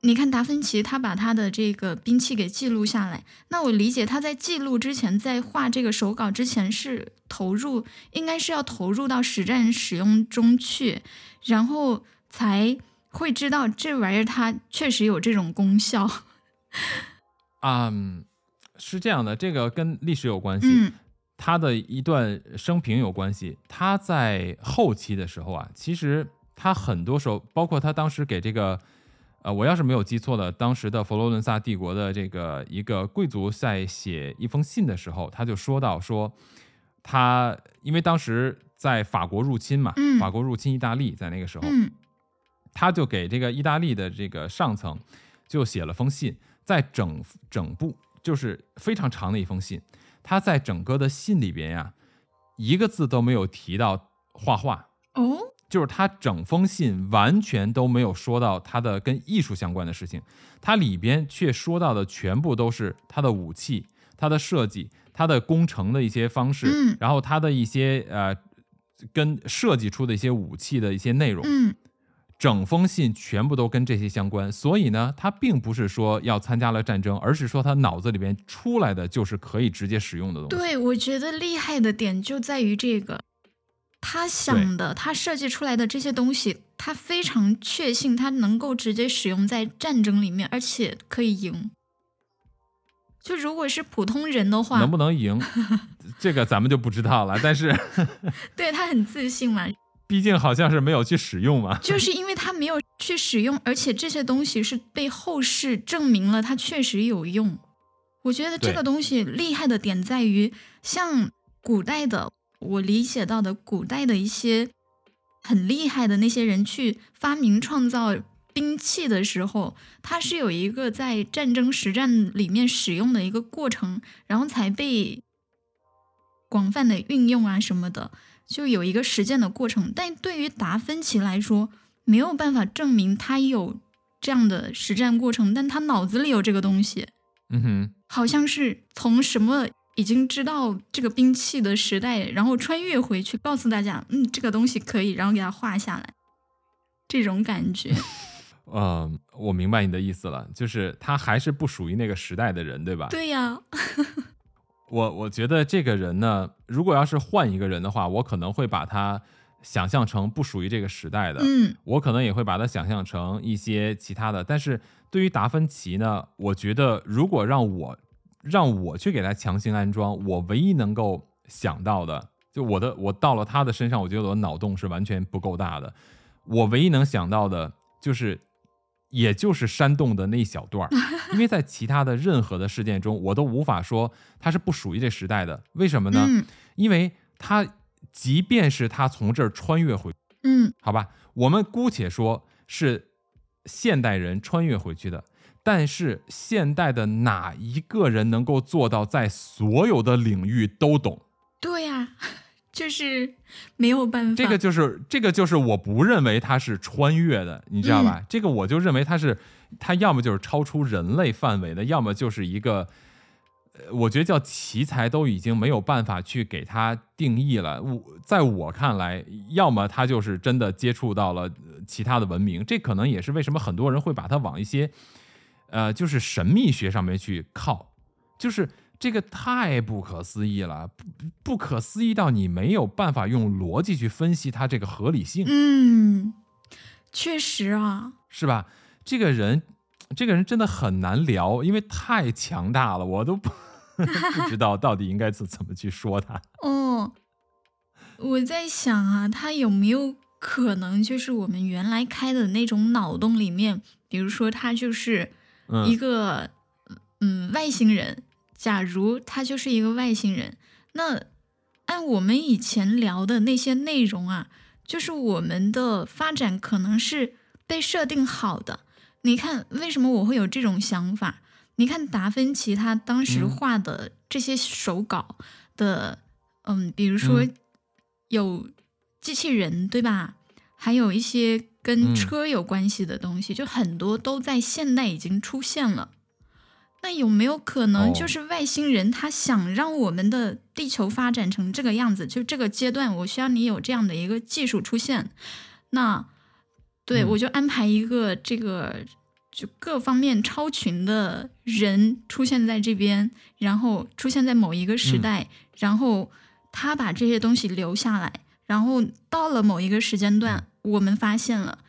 你看达芬奇，他把他的这个兵器给记录下来。那我理解他在记录之前，在画这个手稿之前是投入，应该是要投入到实战使用中去，然后才会知道这玩意儿它确实有这种功效。啊、嗯是这样的，这个跟历史有关系。嗯他的一段生平有关系。他在后期的时候啊，其实他很多时候，包括他当时给这个，呃，我要是没有记错的，当时的佛罗伦萨帝国的这个一个贵族在写一封信的时候，他就说到说，他因为当时在法国入侵嘛，嗯法国入侵意大利，在那个时候，嗯他就给这个意大利的这个上层就写了封信，在整整部就是非常长的一封信，他在整个的信里边呀，一个字都没有提到画画，哦，就是他整封信完全都没有说到他的跟艺术相关的事情，他里边却说到的全部都是他的武器、他的设计、他的工程的一些方式，嗯。然后他的一些呃跟设计出的一些武器的一些内容，嗯整封信全部都跟这些相关。所以呢，他并不是说要参加了战争，而是说他脑子里边出来的就是可以直接使用的东西。对，我觉得厉害的点就在于这个，他想的，他设计出来的这些东西，他非常确信他能够直接使用在战争里面，而且可以赢。就如果是普通人的话，能不能赢，这个咱们就不知道了。但是 对他很自信嘛，毕竟好像是没有去使用嘛。就是因为他没有去使用，而且这些东西是被后世证明了它确实有用。我觉得这个东西厉害的点在于，像古代的我理解到的古代的一些很厉害的那些人去发明创造兵器的时候，它是有一个在战争实战里面使用的一个过程，然后才被广泛的运用啊什么的。就有一个实践的过程。但对于达芬奇来说，没有办法证明他有这样的实战过程，但他脑子里有这个东西，嗯哼，好像是从什么已经知道这个兵器的时代，然后穿越回去，告诉大家，嗯，这个东西可以，然后给它画下来，这种感觉。嗯，我明白你的意思了，就是他还是不属于那个时代的人，对吧？对呀，我我觉得这个人呢，如果要是换一个人的话，我可能会把他想象成不属于这个时代的，嗯我可能也会把他想象成一些其他的。但是对于达芬奇呢，我觉得如果让我让我去给他强行安装，我唯一能够想到的，就我的我到了他的身上，我觉得我的脑洞是完全不够大的。我唯一能想到的就是，也就是山洞的那一小段儿，因为在其他的任何的事件中，我都无法说它是不属于这时代的。为什么呢？嗯因为他即便是他从这儿穿越回，嗯好吧，我们姑且说是现代人穿越回去的，但是现代的哪一个人能够做到在所有的领域都懂？对呀、就是没有办法。这个就是这个就是我不认为它是穿越的，你知道吧？这个我就认为它是它要么就是超出人类范围的，要么就是一个。呃我觉得叫奇才都已经没有办法去给他定义了。我在我看来，要么他就是真的接触到了呃其他的文明，这可能也是为什么很多人会把它往一些，呃，就是神秘学上面去靠，就是这个太不可思议了，不不可思议到你没有办法用逻辑去分析它这个合理性，嗯，确实啊，是吧？这个人，这个人真的很难聊，因为太强大了，我都不 不知道到底应该怎怎么去说他。哦，我在想啊，他有没有可能就是我们原来开的那种脑洞里面，比如说他就是一嗯个嗯外星人，假如他就是一个外星人，那按我们以前聊的那些内容啊，就是我们的发展可能是被设定好的。你看，为什么我会有这种想法？你看达芬奇他当时嗯画的这些手稿的，嗯比如说嗯有机器人，对吧？还有一些跟嗯车有关系的东西，就很多都在现代已经出现了。那有没有可能哦就是外星人他想让我们的地球发展成这个样子？就这个阶段，我需要你有这样的一个技术出现。那对、嗯我就安排一个这个就各方面超群的人出现在这边，然后出现在某一个时嗯代，然后他把这些东西留下来，然后到了某一个时间段，我们发现了，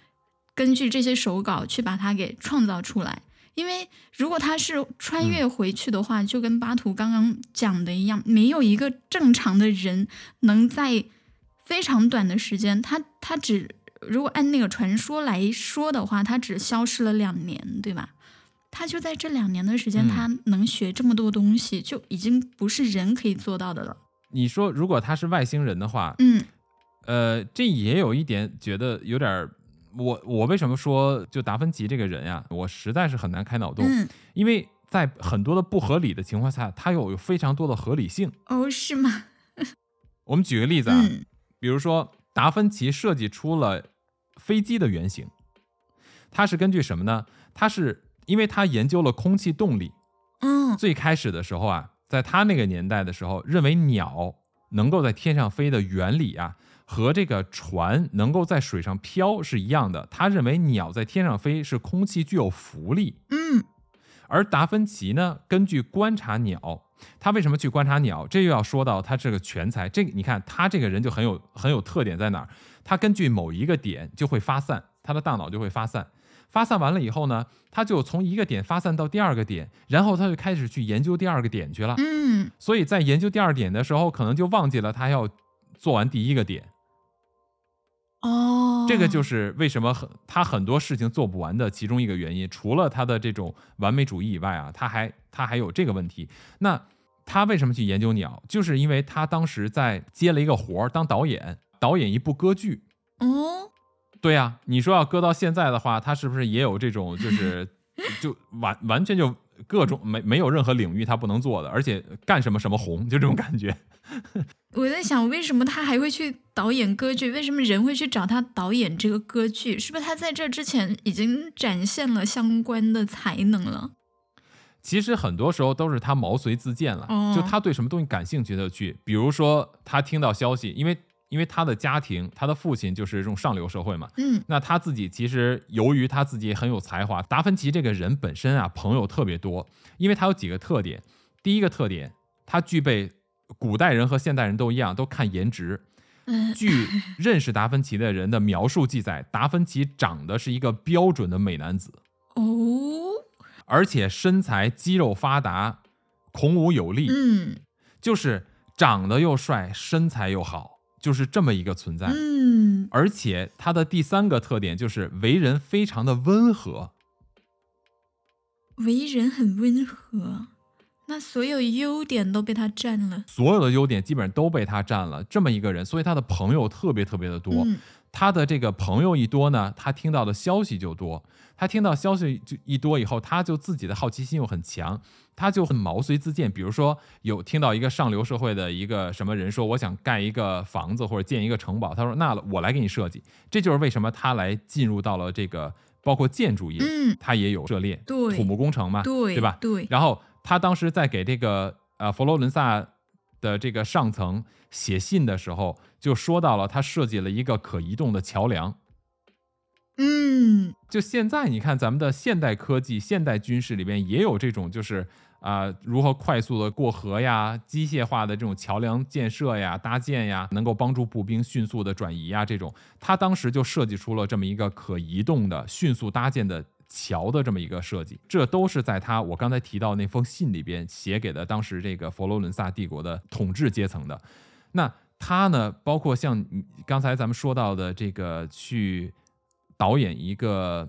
根据这些手稿去把它给创造出来。因为如果他是穿越回去的话，就跟巴图刚刚讲的一样，没有一个正常的人能在非常短的时间，他他只如果按那个传说来说的话，他只消失了两年，对吧？他就在这两年的时间，嗯他能学这么多东西，就已经不是人可以做到的了。你说如果他是外星人的话，嗯呃，这也有一点觉得有点儿。我我为什么说就达芬奇这个人呀，我实在是很难开脑洞，嗯，因为在很多的不合理的情况下，他有有非常多的合理性。哦，是吗？我们举个例子啊，嗯比如说达芬奇设计出了飞机的原型，他是根据什么呢？他是因为他研究了空气动力，嗯最开始的时候啊，在他那个年代的时候，认为鸟能够在天上飞的原理啊，和这个船能够在水上漂是一样的。他认为鸟在天上飞是空气具有浮力，嗯而达芬奇呢，根据观察鸟，他为什么去观察鸟？这又要说到他这个全才。这个你看，他这个人就很有很有特点在哪儿？他根据某一个点就会发散，他的大脑就会发散。发散完了以后呢，他就从一个点发散到第二个点，然后他就开始去研究第二个点去了。嗯，所以在研究第二点的时候，可能就忘记了他要做完第一个点。哦，这个就是为什么很他很多事情做不完的其中一个原因。除了他的这种完美主义以外啊，他还他还有这个问题。那他为什么去研究鸟？就是因为他当时在接了一个活儿，当导演，导演一部歌剧。嗯，对呀、你说要搁到现在的话，他是不是也有这种就是 就完完全就各种没没有任何领域他不能做的，而且干什么什么红，就这种感觉。我在想，为什么他还会去导演歌剧？为什么人会去找他导演这个歌剧？是不是他在这之前已经展现了相关的才能了？其实很多时候都是他毛遂自荐了，哦就他对什么东西感兴趣他就去。比如说他听到消息，因为因为他的家庭，他的父亲就是这种上流社会嘛，嗯那他自己其实由于他自己很有才华，达芬奇这个人本身啊朋友特别多，因为他有几个特点。第一个特点，他具备古代人和现代人都一样，都看颜值。嗯据认识达芬奇的人的描述记载，达芬奇长得是一个标准的美男子。哦，而且身材肌肉发达，孔武有力，嗯就是长得又帅，身材又好，就是这么一个存在。嗯，而且他的第三个特点就是为人非常的温和，为人很温和，那所有优点都被他占了。所有的优点基本上都被他占了。这么一个人，所以他的朋友特别特别的多。嗯他的这个朋友一多呢，他听到的消息就多。他听到消息就一多以后，他就自己的好奇心又很强，他就很毛遂自荐。比如说，有听到一个上流社会的一个什么人说，我想盖一个房子或者建一个城堡，他说那我来给你设计。这就是为什么他来进入到了这个包括建筑业，嗯他也有涉猎，对土木工程嘛，对吧？对，然后他当时在给这个呃佛罗伦萨的这个上层写信的时候，就说到了他设计了一个可移动的桥梁。嗯。就现在你看咱们的现代科技、现代军事里边也有这种，就是啊、如何快速的过河呀，机械化的这种桥梁建设呀、搭建呀，能够帮助步兵迅速的转移呀，这种。他当时就设计出了这么一个可移动的、迅速搭建的桥的这么一个设计，这都是在他我刚才提到那封信里边写给的当时这个佛罗伦萨帝国的统治阶层的。那他呢，包括像刚才咱们说到的这个去导演一个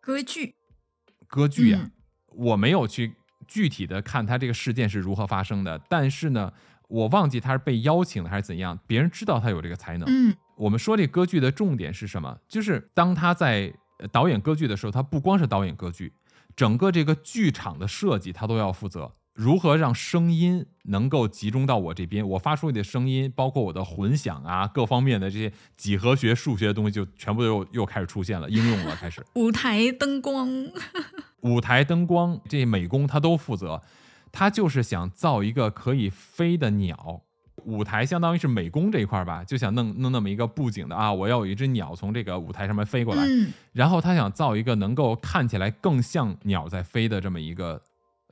歌剧，歌剧啊，嗯我没有去具体的看他这个事件是如何发生的，但是呢，我忘记他是被邀请的还是怎样，别人知道他有这个才能。嗯我们说这歌剧的重点是什么？就是当他在呃导演歌剧的时候，他不光是导演歌剧，整个这个剧场的设计他都要负责。如何让声音能够集中到我这边？我发出去的声音，包括我的混响啊，各方面的这些几何学、数学的东西，就全部又又开始出现了，应用了，开始。舞台灯光，舞台灯光这美工他都负责，他就是想造一个可以飞的鸟。舞台相当于是美工这一块儿吧，就想弄弄那么一个布景的啊，我要有一只鸟从这个舞台上面飞过来，嗯然后他想造一个能够看起来更像鸟在飞的这么一个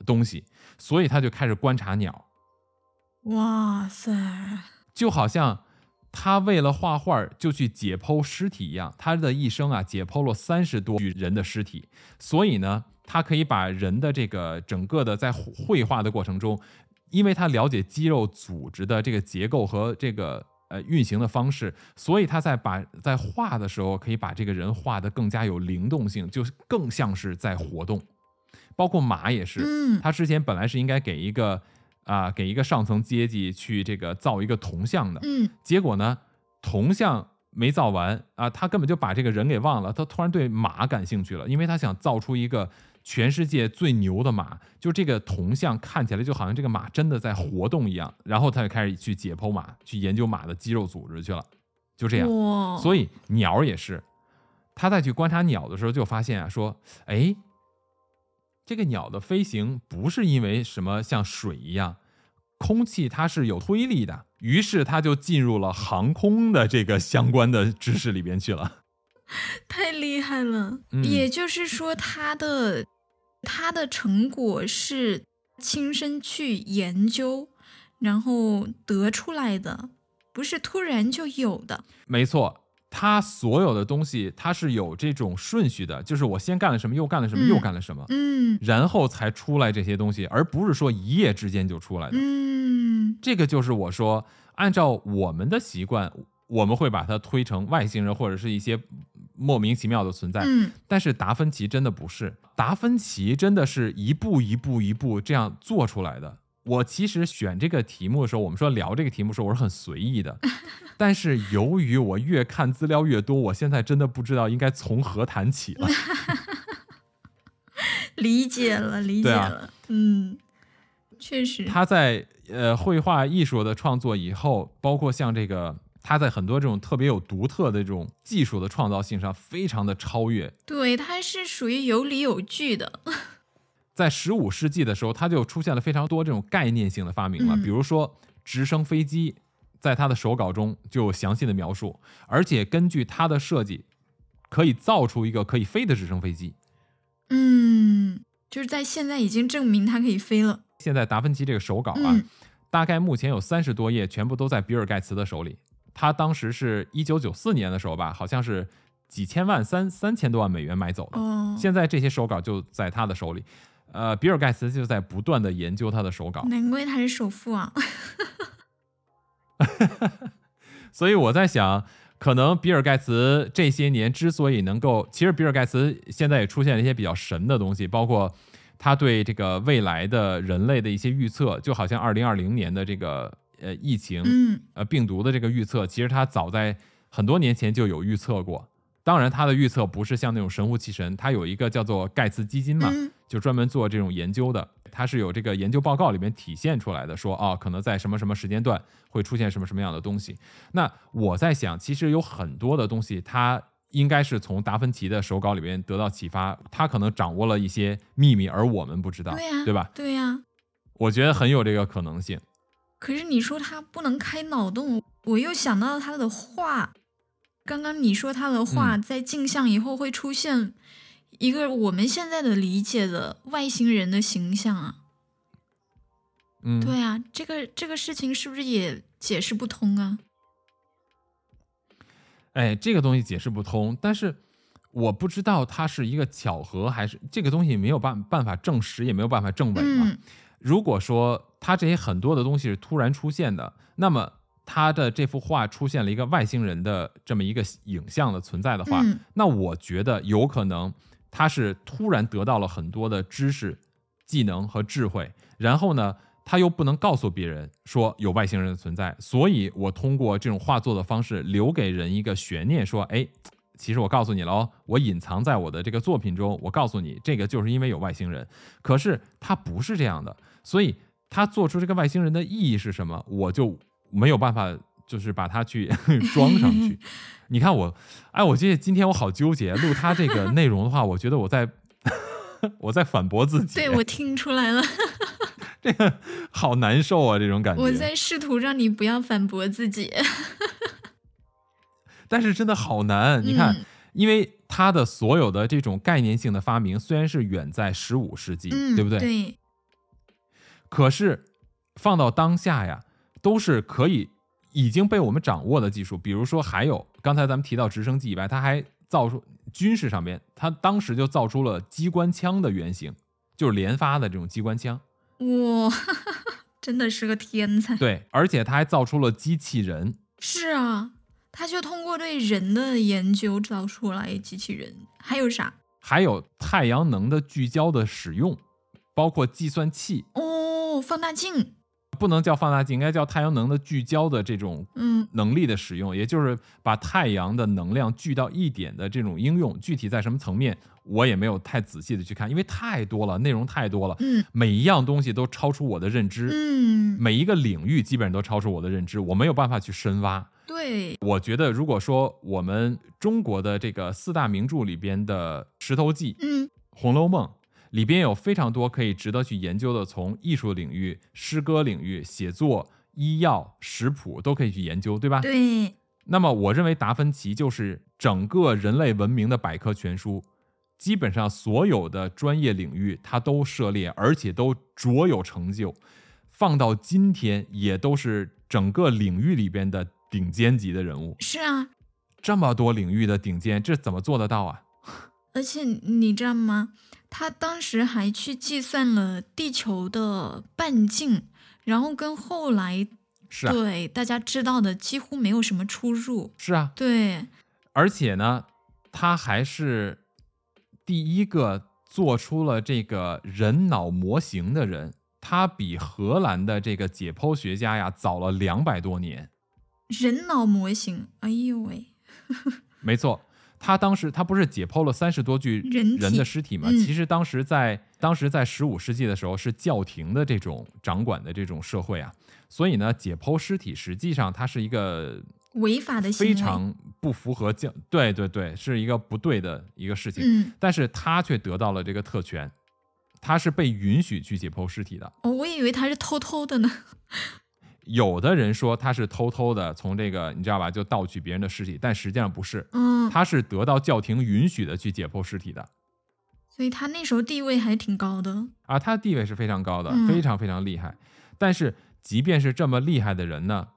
东西，所以他就开始观察鸟，哇塞，就好像他为了画画就去解剖尸体一样，他的一生啊解剖了三十多具人的尸体，所以呢，他可以把人的这个整个的在绘画的过程中，因为他了解肌肉组织的这个结构和这个呃运行的方式，所以他在把在画的时候可以把这个人画得更加有灵动性，就是更像是在活动。包括马也是，嗯。他之前本来是应该给一个啊、给一个上层阶级去这个造一个铜像的，嗯。结果呢，铜像没造完啊，他根本就把这个人给忘了，他突然对马感兴趣了，因为他想造出一个全世界最牛的马，就这个铜像看起来就好像这个马真的在活动一样，然后他就开始去解剖马，去研究马的肌肉组织去了，就这样。所以鸟也是，他在去观察鸟的时候就发现啊，说，哎，这个鸟的飞行不是因为什么像水一样，空气它是有推力的，于是它就进入了航空的这个相关的知识里边去了。太厉害了。嗯也就是说，它的它的成果是亲身去研究，然后得出来的，不是突然就有的。没错，他所有的东西它是有这种顺序的，就是我先干了什么，又干了什么，嗯又干了什么，嗯然后才出来这些东西，而不是说一夜之间就出来的。嗯这个就是我说，按照我们的习惯，我们会把它推成外星人或者是一些莫名其妙的存在。嗯但是达芬奇真的不是，达芬奇真的是一步一步一步这样做出来的。我其实选这个题目的时候，我们说聊这个题目的时候，我是很随意的。但是由于我越看资料越多，我现在真的不知道应该从何谈起了。理解了，理解了。嗯，确实。他在呃绘画艺术的创作以后，包括像这个他在很多这种特别有独特的这种技术的创造性上，非常的超越。对，他是属于有理有据的。在十五世纪的时候，他就出现了非常多这种概念性的发明了，嗯比如说直升飞机，在他的手稿中就有详细的描述，而且根据他的设计，可以造出一个可以飞的直升飞机。嗯，就是在现在已经证明它可以飞了。现在达芬奇这个手稿啊，嗯大概目前有三十多页，全部都在比尔盖茨的手里。他当时是一九九四年的时候吧，好像是几千万三三千多万美元买走的。哦，现在这些手稿就在他的手里，呃，比尔盖茨就在不断的研究他的手稿，难怪他是首富啊。所以我在想，可能比尔盖茨这些年之所以能够，其实比尔盖茨现在也出现了一些比较神的东西，包括他对这个未来的人类的一些预测，就好像二零二零年的这个呃疫情，嗯呃病毒的这个预测，其实他早在很多年前就有预测过。当然，他的预测不是像那种神乎其神，他有一个叫做盖茨基金嘛，嗯就专门做这种研究的。它是有这个研究报告里面体现出来的，说啊，可能在什么什么时间段会出现什么什么样的东西。那我在想，其实有很多的东西，它应该是从达芬奇的手稿里面得到启发，他可能掌握了一些秘密，而我们不知道，对呀、对吧？对呀、我觉得很有这个可能性。可是你说他不能开脑洞，我又想到他的画。刚刚你说他的画嗯在镜像以后会出现一个我们现在的理解的外星人的形象啊。嗯，对啊，这个这个事情是不是也解释不通啊？哎，这个东西解释不通，但是我不知道它是一个巧合还是这个东西没有办办法证实，也没有办法证伪嘛。嗯如果说它这些很多的东西是突然出现的，那么他的这幅画出现了一个外星人的这么一个影像的存在的话，嗯那我觉得有可能他是突然得到了很多的知识、技能和智慧，然后呢，他又不能告诉别人说有外星人的存在，所以我通过这种画作的方式留给人一个悬念，说，哎。其实我告诉你了哦，我隐藏在我的这个作品中。我告诉你，这个就是因为有外星人。可是他不是这样的，所以他做出这个外星人的意义是什么，我就没有办法，就是把它去 装上去。你看我，哎，我觉得今天我好纠结，录他这个内容的话，我觉得我在 我在反驳自己，对我听出来了，这个好难受啊，这种感觉。我在试图让你不要反驳自己。但是真的好难，你看，嗯因为他的所有的这种概念性的发明，虽然是远在十五世纪，嗯，对不对？对，可是放到当下呀，都是可以已经被我们掌握的技术。比如说，还有刚才咱们提到直升机以外，它还造出军事上面，它当时就造出了机关枪的原型，就是连发的这种机关枪。哇，真的是个天才。对，而且他还造出了机器人。是啊，他就通过对人的研究造出来机器人。还有啥？还有太阳能的聚焦的使用，包括计算器，哦，放大镜。不能叫放大镜，应该叫太阳能的聚焦的这种嗯能力的使用，也就是把太阳的能量聚到一点的这种应用。具体在什么层面，我也没有太仔细的去看，因为太多了，内容太多了，嗯每一样东西都超出我的认知，嗯，每一个领域基本上都超出我的认知，我没有办法去深挖。对，我觉得，如果说我们中国的这个四大名著里边的《石头记》《嗯红楼梦》，里边有非常多可以值得去研究的，从艺术领域、诗歌领域、写作、医药、食谱都可以去研究，对吧？对，那么我认为达芬奇就是整个人类文明的百科全书，基本上所有的专业领域他都涉猎，而且都卓有成就，放到今天也都是整个领域里边的顶尖级的人物。是啊，这么多领域的顶尖，这怎么做得到啊？而且你知道吗？他当时还去计算了地球的半径，然后跟后来是啊，对大家知道的几乎没有什么出入。是啊，对，而且呢，他还是第一个做出了这个人脑模型的人，他比荷兰的这个解剖学家呀早了两百多年。人脑模型，哎呦喂，没错，他当时他不是解剖了三十多具人人的尸体吗？嗯其实当时在当时在十五世纪的时候是教廷的这种掌管的这种社会啊，所以呢，解剖尸体实际上它是一个违法的行为。非常不符合教，对对对，是一个不对的一个事情。嗯，但是他却得到了这个特权，他是被允许去解剖尸体的。哦，我以为他是偷偷的呢。有的人说他是偷偷的从这个你知道吧，就盗取别人的尸体，但实际上不是，嗯，他是得到教廷允许的去解剖尸体的。所以他那时候地位还挺高的。啊，他的地位是非常高的，嗯非常非常厉害。但是即便是这么厉害的人呢，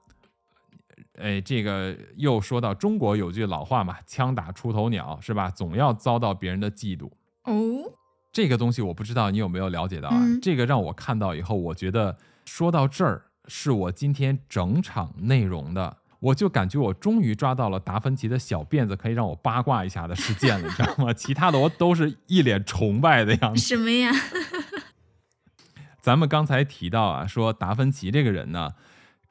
哎，这个又说到中国有句老话嘛，“枪打出头鸟”是吧？总要遭到别人的嫉妒。哦，这个东西我不知道你有没有了解到啊？嗯这个让我看到以后，我觉得说到这儿是我今天整场内容的，我就感觉我终于抓到了达芬奇的小辫子可以让我八卦一下的事件了，你知道吗？其他的我都是一脸崇拜的样子。什么呀？咱们刚才提到啊，说达芬奇这个人呢，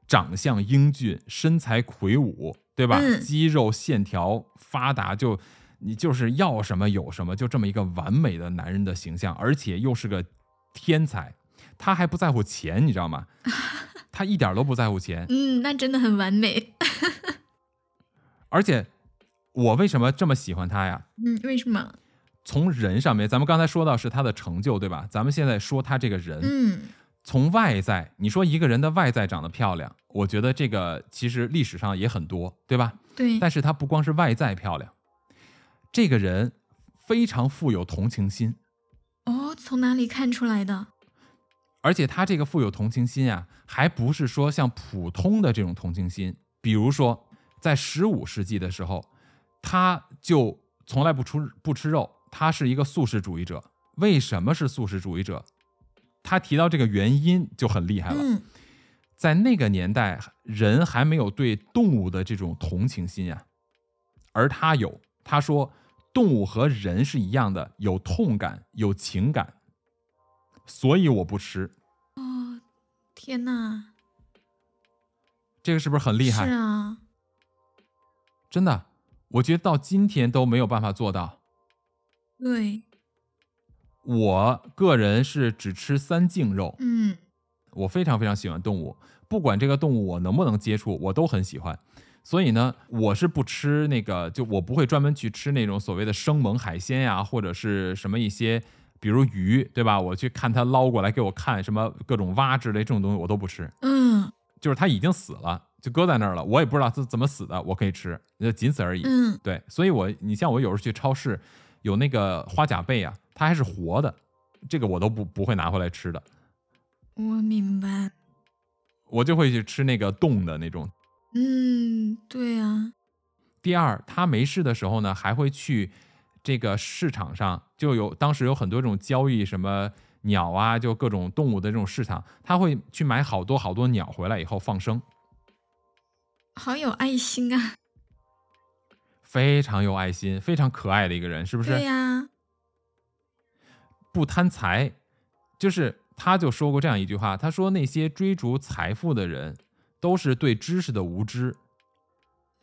长相英俊，身材魁梧，对吧？嗯肌肉线条发达，就你就是要什么有什么，就这么一个完美的男人的形象，而且又是个天才。他还不在乎钱，你知道吗？他一点都不在乎钱，嗯，那真的很完美。而且我为什么这么喜欢他呀？嗯，为什么？从人上面，咱们刚才说到是他的成就，对吧？咱们现在说他这个人，嗯，从外在，你说一个人的外在长得漂亮，我觉得这个其实历史上也很多，对吧？对，但是他不光是外在漂亮，这个人非常富有同情心，哦，从哪里看出来的？而且他这个富有同情心啊，还不是说像普通的这种同情心，比如说在十五世纪的时候，他就从来不出不吃肉，他是一个素食主义者。为什么是素食主义者？他提到这个原因就很厉害了。嗯，在那个年代，人还没有对动物的这种同情心呀、而他有。他说，动物和人是一样的，有痛感，有情感，所以我不吃。哦，天哪，这个是不是很厉害？是啊，真的，我觉得到今天都没有办法做到。对，我个人是只吃三净肉，嗯，我非常非常喜欢动物，不管这个动物我能不能接触，我都很喜欢。所以呢，我是不吃那个，就我不会专门去吃那种所谓的生猛海鲜呀，或者是什么一些，比如鱼，对吧？我去看它捞过来给我看什么各种蛙之类这种东西，我都不吃。嗯，就是它已经死了，就搁在那儿了，我也不知道它怎么死的，我可以吃，就仅此而已。嗯，对，所以我你像我有时候去超市，有那个花甲贝啊，它还是活的，这个我都不不会拿回来吃的，我明白。我就会去吃那个冻的那种。嗯，对啊，第二，他没事的时候呢，还会去这个市场上，就有当时有很多这种交易什么鸟啊，就各种动物的这种市场，他会去买好多好多鸟回来以后放生，好有爱心啊！非常有爱心，非常可爱的一个人，是不是？对呀、不贪财，就是他就说过这样一句话，他说那些追逐财富的人都是对知识的无知。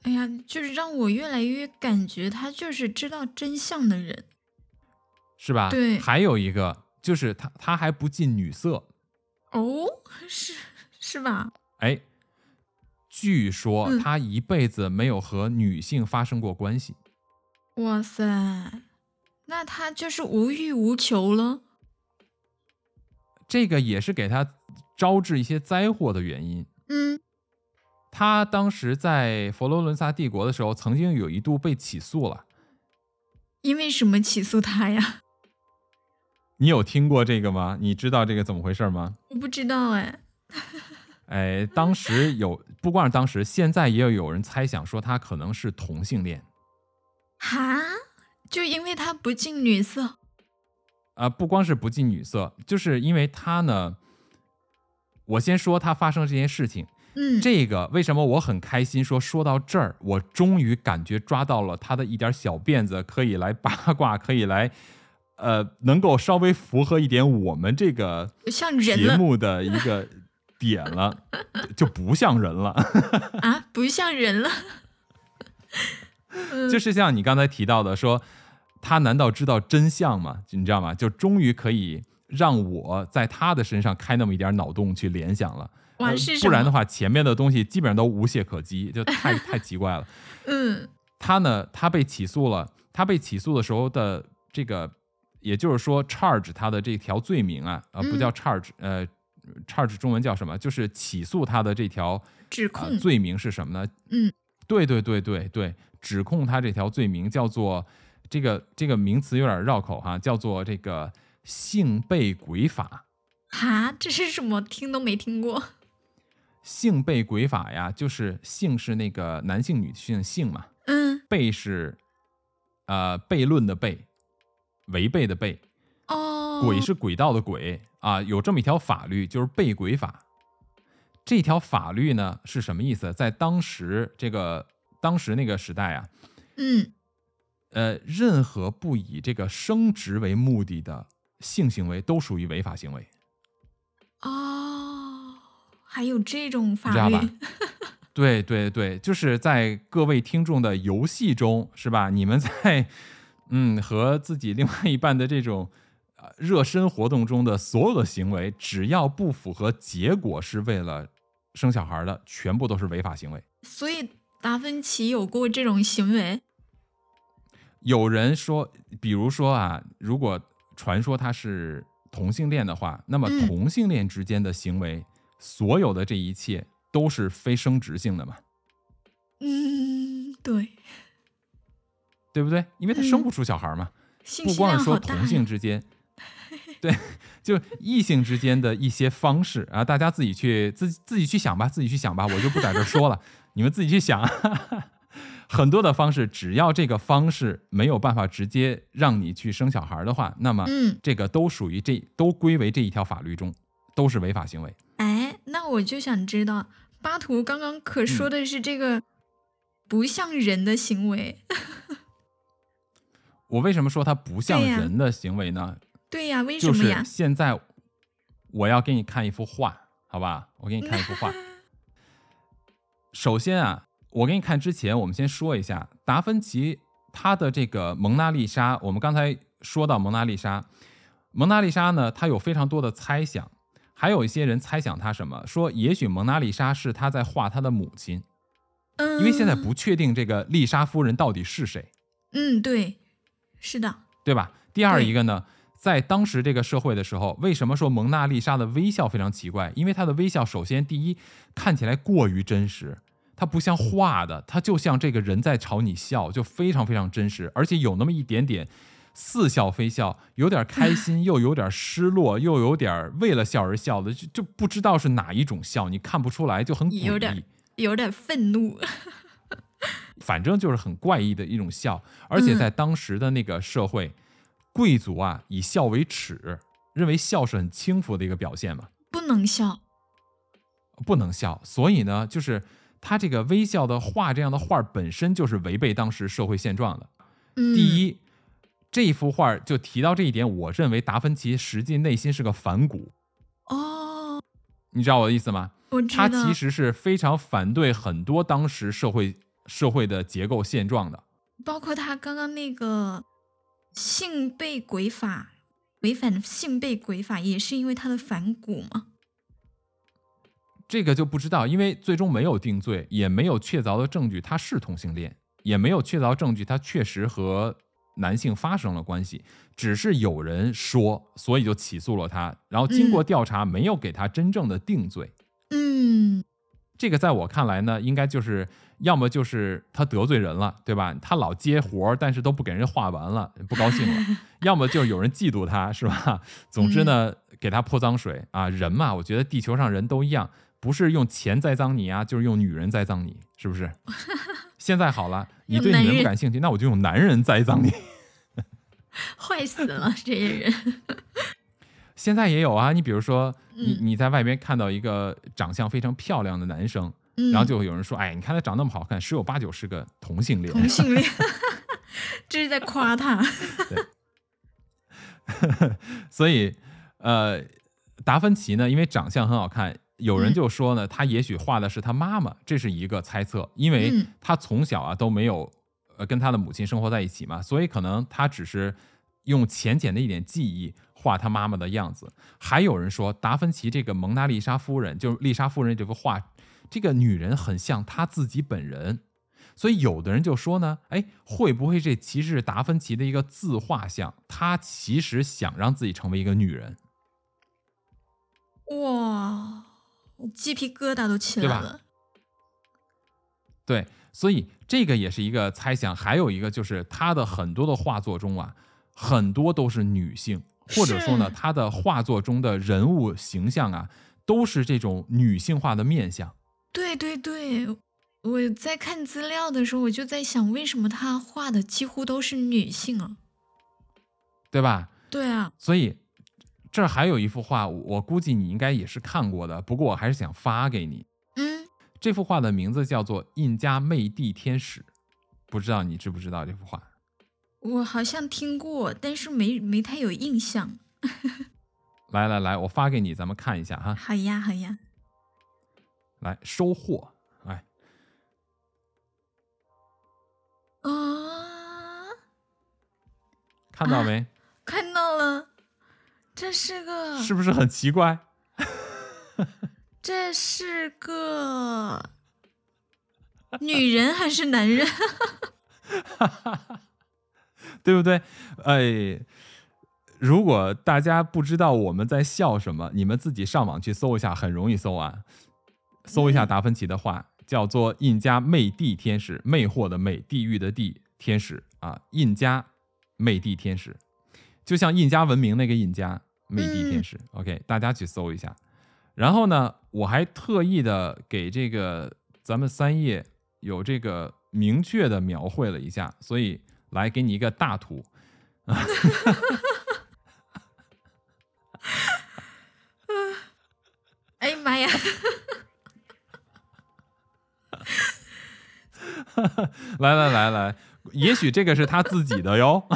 哎呀，就是让我越来越感觉他就是知道真相的人。是吧？对还有一个就是他他还不近女色，哦，是是吧？哎，据说嗯他一辈子没有和女性发生过关系。哇塞，那他就是无欲无求了。这个也是给他招致一些灾祸的原因。嗯他当时在佛罗伦萨帝国的时候，曾经有一度被起诉了。因为什么起诉他呀？你有听过这个吗？你知道这个怎么回事吗？我不知道哎。哎，当时有，不光是当时，现在也有有人猜想说他可能是同性恋。哈，就因为他不近女色。啊、不光是不近女色，就是因为他呢，我先说他发生这件事情，嗯，这个为什么我很开心说？说到这儿，我终于感觉抓到了他的一点小辫子，可以来八卦，可以来，呃，能够稍微符合一点我们这个像人节目的一个点了，就不像人了。啊，不像人了。嗯就是像你刚才提到的，说他难道知道真相吗？你知道吗？就终于可以让我在他的身上开那么一点脑洞去联想了。不然的话，前面的东西基本上都无懈可击，就太 太奇怪了。嗯他呢，他被起诉了，他被起诉的时候的这个，也就是说，charge 他的这条罪名啊，啊、不嗯叫 charge，呃，charge 中文叫什么？就是起诉他的这条啊、指控。罪名是什么呢？嗯，对对对对对，指控他这条罪名叫做这个这个名词有点绕口哈，叫做这个性被鬼法。哈，这是什么？听都没听过。性被鬼法呀，就是性是那个男性女性性嘛，嗯，悖是呃悖论的悖，违背的悖，哦，轨是轨道的轨啊，有这么一条法律，就是被鬼法。这条法律呢是什么意思？在当时这个当时那个时代啊，嗯，呃，任何不以这个生殖为目的的性行为都属于违法行为，哦，还有这种法律知道吧？对对对，就是在各位听众的游戏中，是吧？你们在嗯和自己另外一半的这种呃热身活动中的所有的行为，只要不符合结果是为了生小孩的，全部都是违法行为。所以达芬奇有过这种行为。有人说，比如说啊，如果传说他是同性恋的话，那么嗯同性恋之间的行为，所有的这一切都是非生殖性的嘛，嗯，对，对不对？因为他生嗯不出小孩嘛。信不光是说同性。之间，对，就异性之间的一些方式啊，大家自己去自自己去想吧，自己去想吧，我就不在这儿说了，你们自己去想。很多的方式，只要这个方式没有办法直接让你去生小孩的话，那么嗯，这个都属于这都归为这一条法律中，都是违法行为。哎，那我就想知道，巴图刚刚可说的是这个不像人的行为。我为什么说它不像人的行为呢？对呀，为什就是么呀？现在我要给你看一幅画，好吧？我给你看一幅画。首先啊，我给你看之前，我们先说一下达芬奇他的这个蒙娜丽莎。我们刚才说到蒙娜丽莎，蒙娜丽莎呢，它有非常多的猜想，还有一些人猜想他什么，说也许蒙娜丽莎是他在画他的母亲，嗯，因为现在不确定这个丽莎夫人到底是谁。嗯，对，是的，对吧？第二一个呢，在当时这个社会的时候，为什么说蒙娜丽莎的微笑非常奇怪？因为她的微笑，首先第一看起来过于真实，它不像画的，它就像这个人在朝你笑，就非常非常真实，而且有那么一点点似笑非笑，有点开心，又有点失落，又有点为了笑而笑的，就就不知道是哪一种笑，你看不出来，就很诡有点异。有点愤怒。反正就是很怪异的一种笑，而且在当时的那个社会，贵族啊以笑为耻，认为笑是很轻浮的一个表现嘛，不能笑。不能笑。所以呢，就是他这个微笑的画这样的画本身就是违背当时社会现状的。嗯，第一，这一幅画就提到这一点，我认为达芬奇实际内心是个反骨，哦，你知道我的意思吗？他其实是非常反对很多当时社会社会的结构现状的。包括他刚刚那个性被鬼法违反性被鬼法，也是因为他的反骨吗。这个就不知道，因为最终没有定罪，也没有确凿的证据他是同性恋，也没有确凿证据他确实和男性发生了关系，只是有人说，所以就起诉了他，然后经过调查，没有给他真正的定罪。嗯这个在我看来呢，应该就是要么就是他得罪人了，对吧？他老接活儿，但是都不给人画完了，不高兴了；要么就是有人嫉妒他，是吧？总之呢，给他泼脏水啊！人嘛，我觉得地球上人都一样，不是用钱栽赃你啊，就是用女人栽赃你，是不是？现在好了，你对女人不感兴趣，那我就用男人栽赃你。坏死了这些人。现在也有啊，你比如说，你嗯你在外边看到一个长相非常漂亮的男生，嗯，然后就会有人说，哎，你看他长那么好看，十有八九是个同性恋。同性恋，这是在夸他。所以，呃，达芬奇呢，因为长相很好看，有人嗯就说呢，他也许画的是他妈妈，这是一个猜测，因为嗯他从小啊都没有呃跟他的母亲生活在一起嘛，所以可能他只是用浅浅的一点记忆画他妈妈的样子。还有人说，达芬奇这个蒙娜丽莎夫人，就是丽莎夫人这幅画，这个女人很像他自己本人。所以有的人就说呢，哎，会不会这其实是达芬奇的一个自画像？他其实想让自己成为一个女人，哇，我鸡皮疙瘩都起来了。对，所以这个也是一个猜想。还有一个就是他的很多的画作中啊，很多都是女性，或者说呢，他的画作中的人物形象啊，都是这种女性化的面相。对对对，我在看资料的时候，我就在想，为什么他画的几乎都是女性啊？对吧？对啊，所以这儿还有一幅画，我估计你应该也是看过的，不过我还是想发给你。嗯，这幅画的名字叫做《印加魅帝天使》，不知道你知不知道这幅画？我好像听过，但是没没太有印象。来来来，我发给你，咱们看一下哈。好呀，好呀。来收获，哎，啊，看到没？看到了，这是个，是不是很奇怪？这是个女人还是男人？对不对？哎，如果大家不知道我们在笑什么，你们自己上网去搜一下，很容易搜啊。搜一下嗯达芬奇的画，叫做《印加魅地天使》，魅惑的魅，地狱的地，天使啊，印加魅地天使，就像印加文明那个印加魅帝天使。OK，大家去搜一下。然后呢，我还特意的给这个咱们三叶有这个明确的描绘了一下，所以来给你一个大图。哎呀妈呀！来来来来，也许这个是他自己的哟，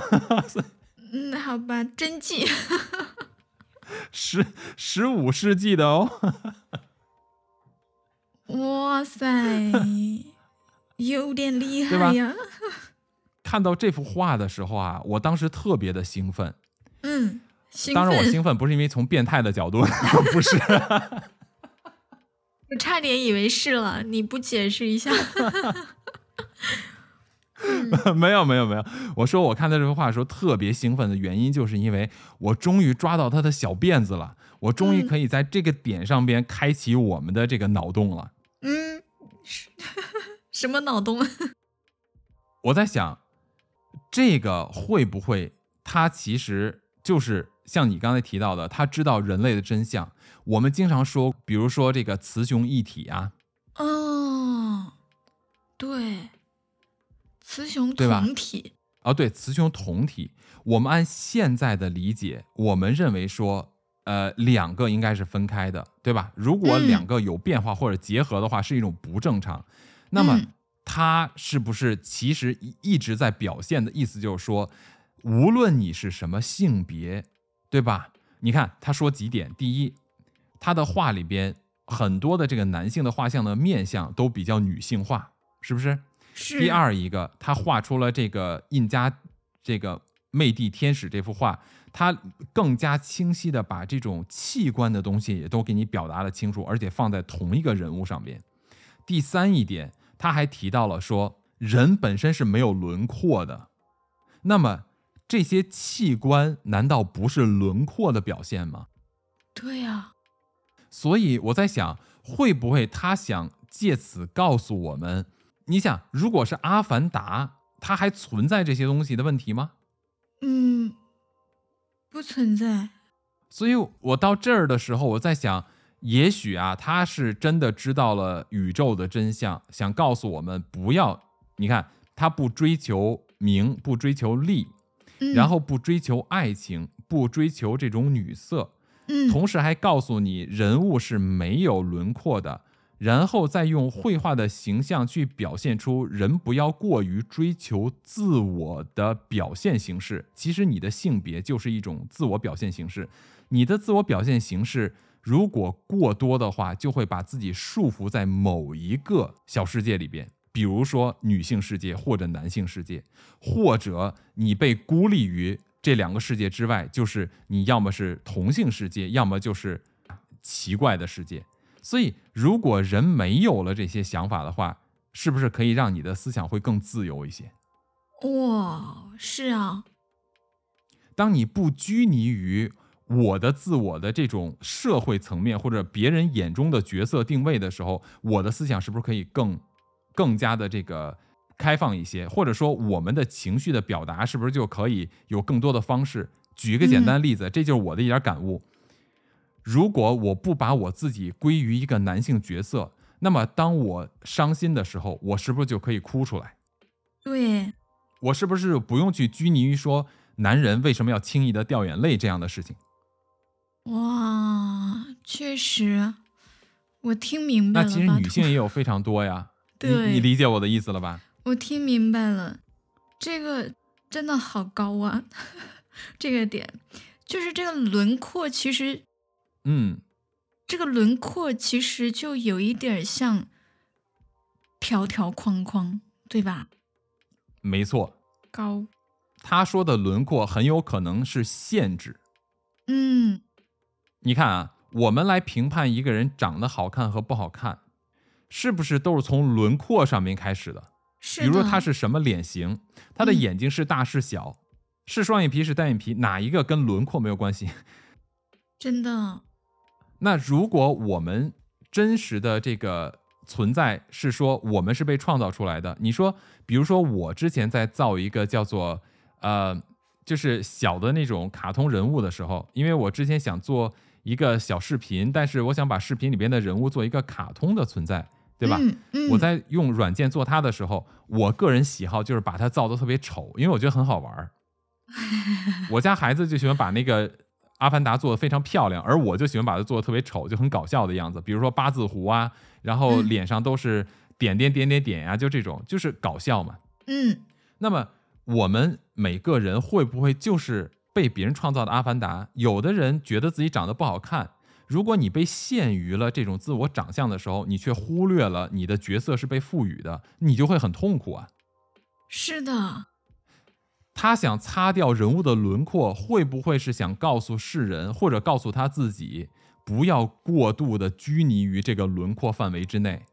嗯，好吧，真迹。十十五世纪的哦。哇塞，有点厉害呀。看到这幅画的时候啊，我当时特别的兴奋。嗯，兴当然，我，兴奋不是因为从变态的角度，不是，我差点以为是了，你不解释一下？没有没有没有。我说我看到这幅画的时候特别兴奋的原因，就是因为我终于抓到他的小辫子了，我终于嗯可以在这个点上边开启我们的这个脑洞了。嗯，什么脑洞？我在想，这个会不会他其实就是像你刚才提到的，他知道人类的真相。我们经常说，比如说这个雌雄一体啊，哦，对，雌雄同体。哦，对，雌雄同体。我们按现在的理解，我们认为说，呃，两个应该是分开的，对吧？如果嗯两个有变化或者结合的话，是一种不正常。那么嗯，它是不是其实一一直在表现的意思就是说，无论你是什么性别，对吧？你看他说几点，第一，他的画里边很多的这个男性的画像的面相都比较女性化，是不是？是第，二一个，他画出了这个印加这个魅帝天使这幅画，他更加清晰的把这种器官的东西也都给你表达了清楚，而且放在同一个人物上边。第三一点，他还提到了说，人本身是没有轮廓的，那么这些器官难道不是轮廓的表现吗？对呀、所以我在想，会不会他想借此告诉我们，你想，如果是阿凡达，它还存在这些东西的问题吗？嗯，不存在。所以我到这儿的时候，我在想，也许啊，他是真的知道了宇宙的真相，想告诉我们不要，你看，他不追求名，不追求利，嗯，然后不追求爱情，不追求这种女色，嗯，同时还告诉你人物是没有轮廓的，然后再用绘画的形象去表现出人不要过于追求自我的表现形式。其实你的性别就是一种自我表现形式，你的自我表现形式如果过多的话，就会把自己束缚在某一个小世界里边。比如说女性世界或者男性世界，或者你被孤立于这两个世界之外，就是你要么是同性世界，要么就是奇怪的世界。所以，如果人没有了这些想法的话，是不是可以让你的思想会更自由一些？哇，是啊，当你不拘泥于我的自我的这种社会层面或者别人眼中的角色定位的时候，我的思想是不是可以更更加的这个开放一些？或者说，我们的情绪的表达是不是就可以有更多的方式？举一个简单例子，这就是我的一点感悟。如果我不把我自己归于一个男性角色，那么当我伤心的时候，我是不是就可以哭出来？对，我是不是不用去拘泥于说男人为什么要轻易的掉眼泪这样的事情？哇，确实，我听明白了。那其实女性也有非常多呀。你对你理解我的意思了吧？我听明白了，这个真的好高啊！这个点就是这个轮廓，其实嗯，这个轮廓其实就有一点像条条框框，对吧？没错。高，他说的轮廓很有可能是限制。嗯你看啊，我们来评判一个人长得好看和不好看，是不是都是从轮廓上面开始的？是比如说他是什么脸型，他的嗯眼睛是大是小，是双眼皮是单眼皮，哪一个跟轮廓没有关系？真的，那如果我们真实的这个存在是说我们是被创造出来的，你说，比如说我之前在造一个叫做呃，就是小的那种卡通人物的时候，因为我之前想做一个小视频，但是我想把视频里边的人物做一个卡通的存在，对吧？嗯嗯，我在用软件做它的时候，我个人喜好就是把它造的特别丑，因为我觉得很好玩儿。我家孩子就喜欢把那个阿凡达做的非常漂亮，而我就喜欢把它做的特别丑，就很搞笑的样子。比如说八字胡啊，然后嗯脸上都是点点点点点呀、就这种，就是搞笑嘛。嗯那么我们每个人会不会就是被别人创造的阿凡达？有的人觉得自己长得不好看，如果你被限于了这种自我长相的时候，你却忽略了你的角色是被赋予的，你就会很痛苦啊。是的，他想擦掉人物的轮廓，会不会是想告诉世人，或者告诉他自己，不要过度的拘泥于这个轮廓范围之内？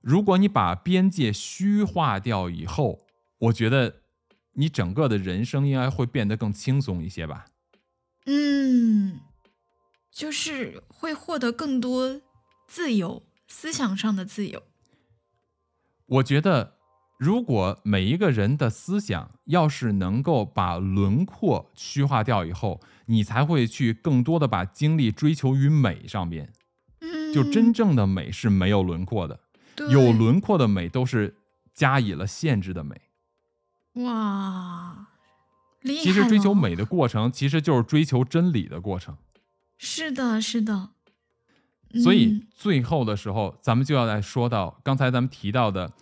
如果你把边界虚化掉以后，我觉得你整个的人生应该会变得更轻松一些吧。嗯，就是会获得更多自由，思想上的自由。我觉得，如果每一个人的思想要是能够把轮廓虚化掉以后，你才会去更多的把精力追求于美上面。嗯，就真正的美是没有轮廓的，有轮廓的美都是加以了限制的美。哇！其实追求，美的过程，其实就是追求真理的过程。是的，是的。所以嗯最后的时候，咱们就要来说到刚才咱们提到的，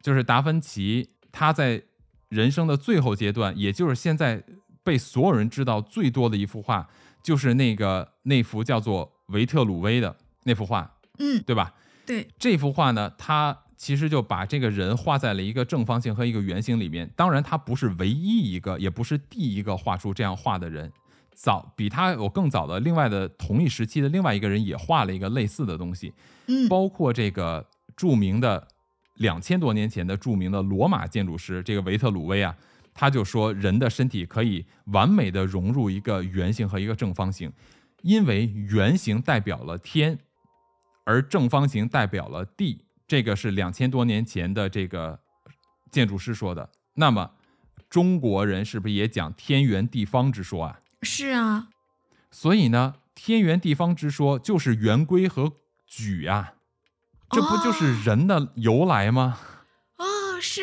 就是达芬奇他在人生的最后阶段，也就是现在被所有人知道最多的一幅画，就是那个那幅叫做维特鲁威的那幅画，嗯，对吧？对，这幅画呢，他其实就把这个人画在了一个正方形和一个圆形里面。当然，他不是唯一一个，也不是第一个画出这样画的人。早比他有更早的另外的同一时期的另外一个人也画了一个类似的东西，嗯，包括这个著名的两千多年前的著名的罗马建筑师这个维特鲁威啊，他就说人的身体可以完美的融入一个圆形和一个正方形，因为圆形代表了天，而正方形代表了地。这个是两千多年前的这个建筑师说的。那么中国人是不是也讲天圆地方之说啊？是啊，所以呢，天圆地方之说就是圆规和矩啊，这不就是人的由来吗？哦，是，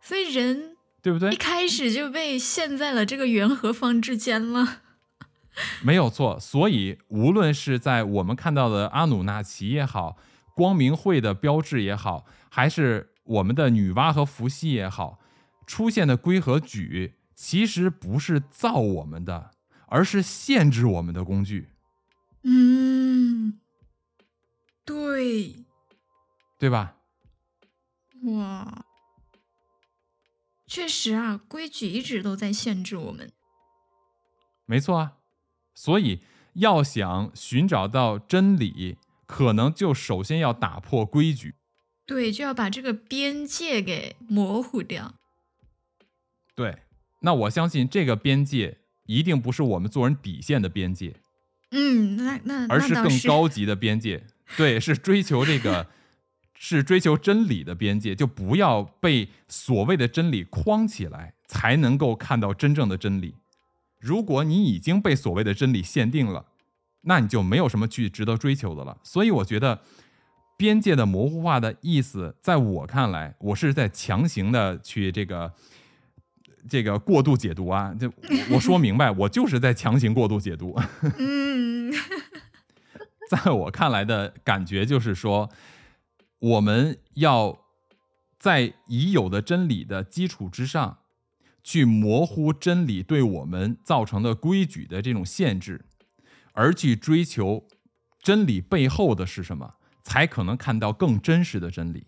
所以人对不对一？开始就被陷在了这个圆和方之间了。没有错。所以无论是在我们看到的阿努纳奇也好，光明会的标志也好，还是我们的女娲和伏羲也好，出现的规和矩，其实不是造我们的，而是限制我们的工具，嗯，对，对吧？哇，确实啊，规矩一直都在限制我们。没错啊，所以要想寻找到真理，可能就首先要打破规矩。对，就要把这个边界给模糊掉。对，那我相信这个边界一定不是我们做人底线的边界，嗯，那那而是更高级的边界。对，是追求这个，是追求真理的边界，就不要被所谓的真理框起来，才能够看到真正的真理。如果你已经被所谓的真理限定了，那你就没有什么去值得追求的了。所以我觉得，边界的模糊化的意思，在我看来，我是在强行的去这个这个过度解读啊。就我说明白，我就是在强行过度解读。嗯，在我看来的感觉就是说，我们要在已有的真理的基础之上，去模糊真理对我们造成的规矩的这种限制，而去追求真理背后的是什么，才可能看到更真实的真理。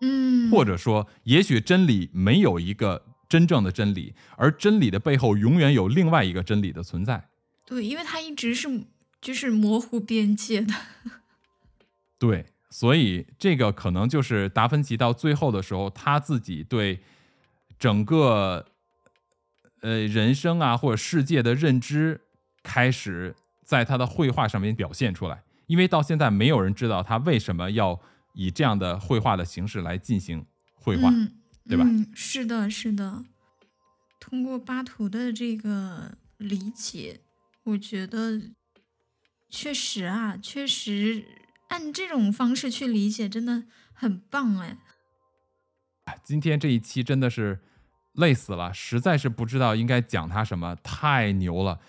嗯，或者说，也许真理没有一个真正的真理，而真理的背后永远有另外一个真理的存在。对，因为它一直是就是模糊边界的。对，所以这个可能就是达芬奇到最后的时候，他自己对整个呃人生啊或者世界的认知开始在他的绘画上面表现出来。因为到现在没有人知道他为什么要以这样的绘画的形式来进行绘画。嗯，对吧嗯，是的，是的。通过巴图的这个理解，我觉得确实啊，确实按这种方式去理解，真的很棒哎。今天这一期真的是累死了，实在是不知道应该讲他什么，太牛了。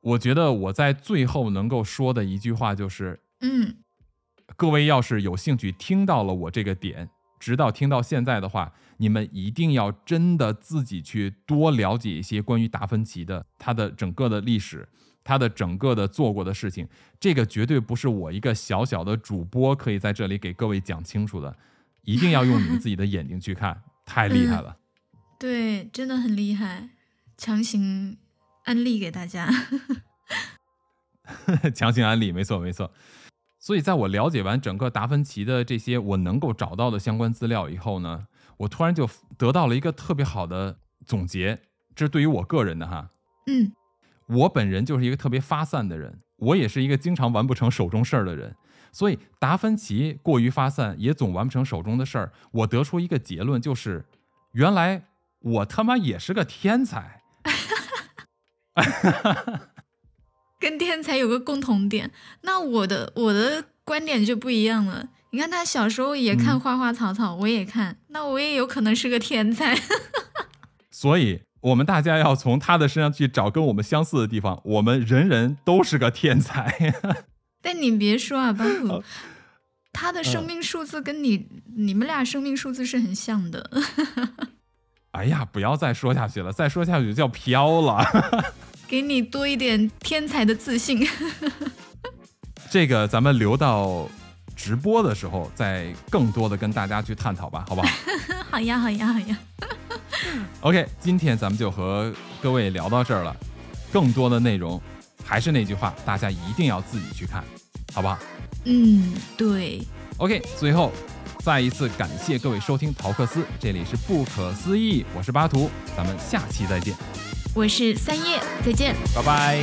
我觉得我在最后能够说的一句话就是，嗯各位要是有兴趣听到了我这个点，直到听到现在的话，你们一定要真的自己去多了解一些关于达芬奇的他的整个的历史，他的整个的做过的事情。这个绝对不是我一个小小的主播可以在这里给各位讲清楚的，一定要用你们自己的眼睛去看，太厉害了。对，真的很厉害，强行安利给大家。强行安利，没错没错。所以在我了解完整个达芬奇的这些我能够找到的相关资料以后呢，我突然就得到了一个特别好的总结，这是对于我个人的哈。嗯我本人就是一个特别发散的人，我也是一个经常完不成手中事儿的人，所以达芬奇过于发散，也总完不成手中的事儿。我得出一个结论，就是原来我他妈也是个天才。跟天才有个共同点，那我的我的观点就不一样了。你看他小时候也看嗯花花草草，我也看，那我也有可能是个天才。所以，我们大家要从他的身上去找跟我们相似的地方。我们人人都是个天才。但你别说啊，巴普，他的生命数字跟你、你们俩生命数字是很像的。哎呀，不要再说下去了，再说下去就要飘了。给你多一点天才的自信。这个咱们留到直播的时候，再更多的跟大家去探讨吧，好不好 好呀，好呀，好呀。OK，今天咱们就和各位聊到这儿了，更多的内容还是那句话，大家一定要自己去看。好不好嗯，对，？OK，最后再一次感谢各位收听陶克斯，这里是不可思议，我是巴图，咱们下期再见，我是三叶，再见。拜拜。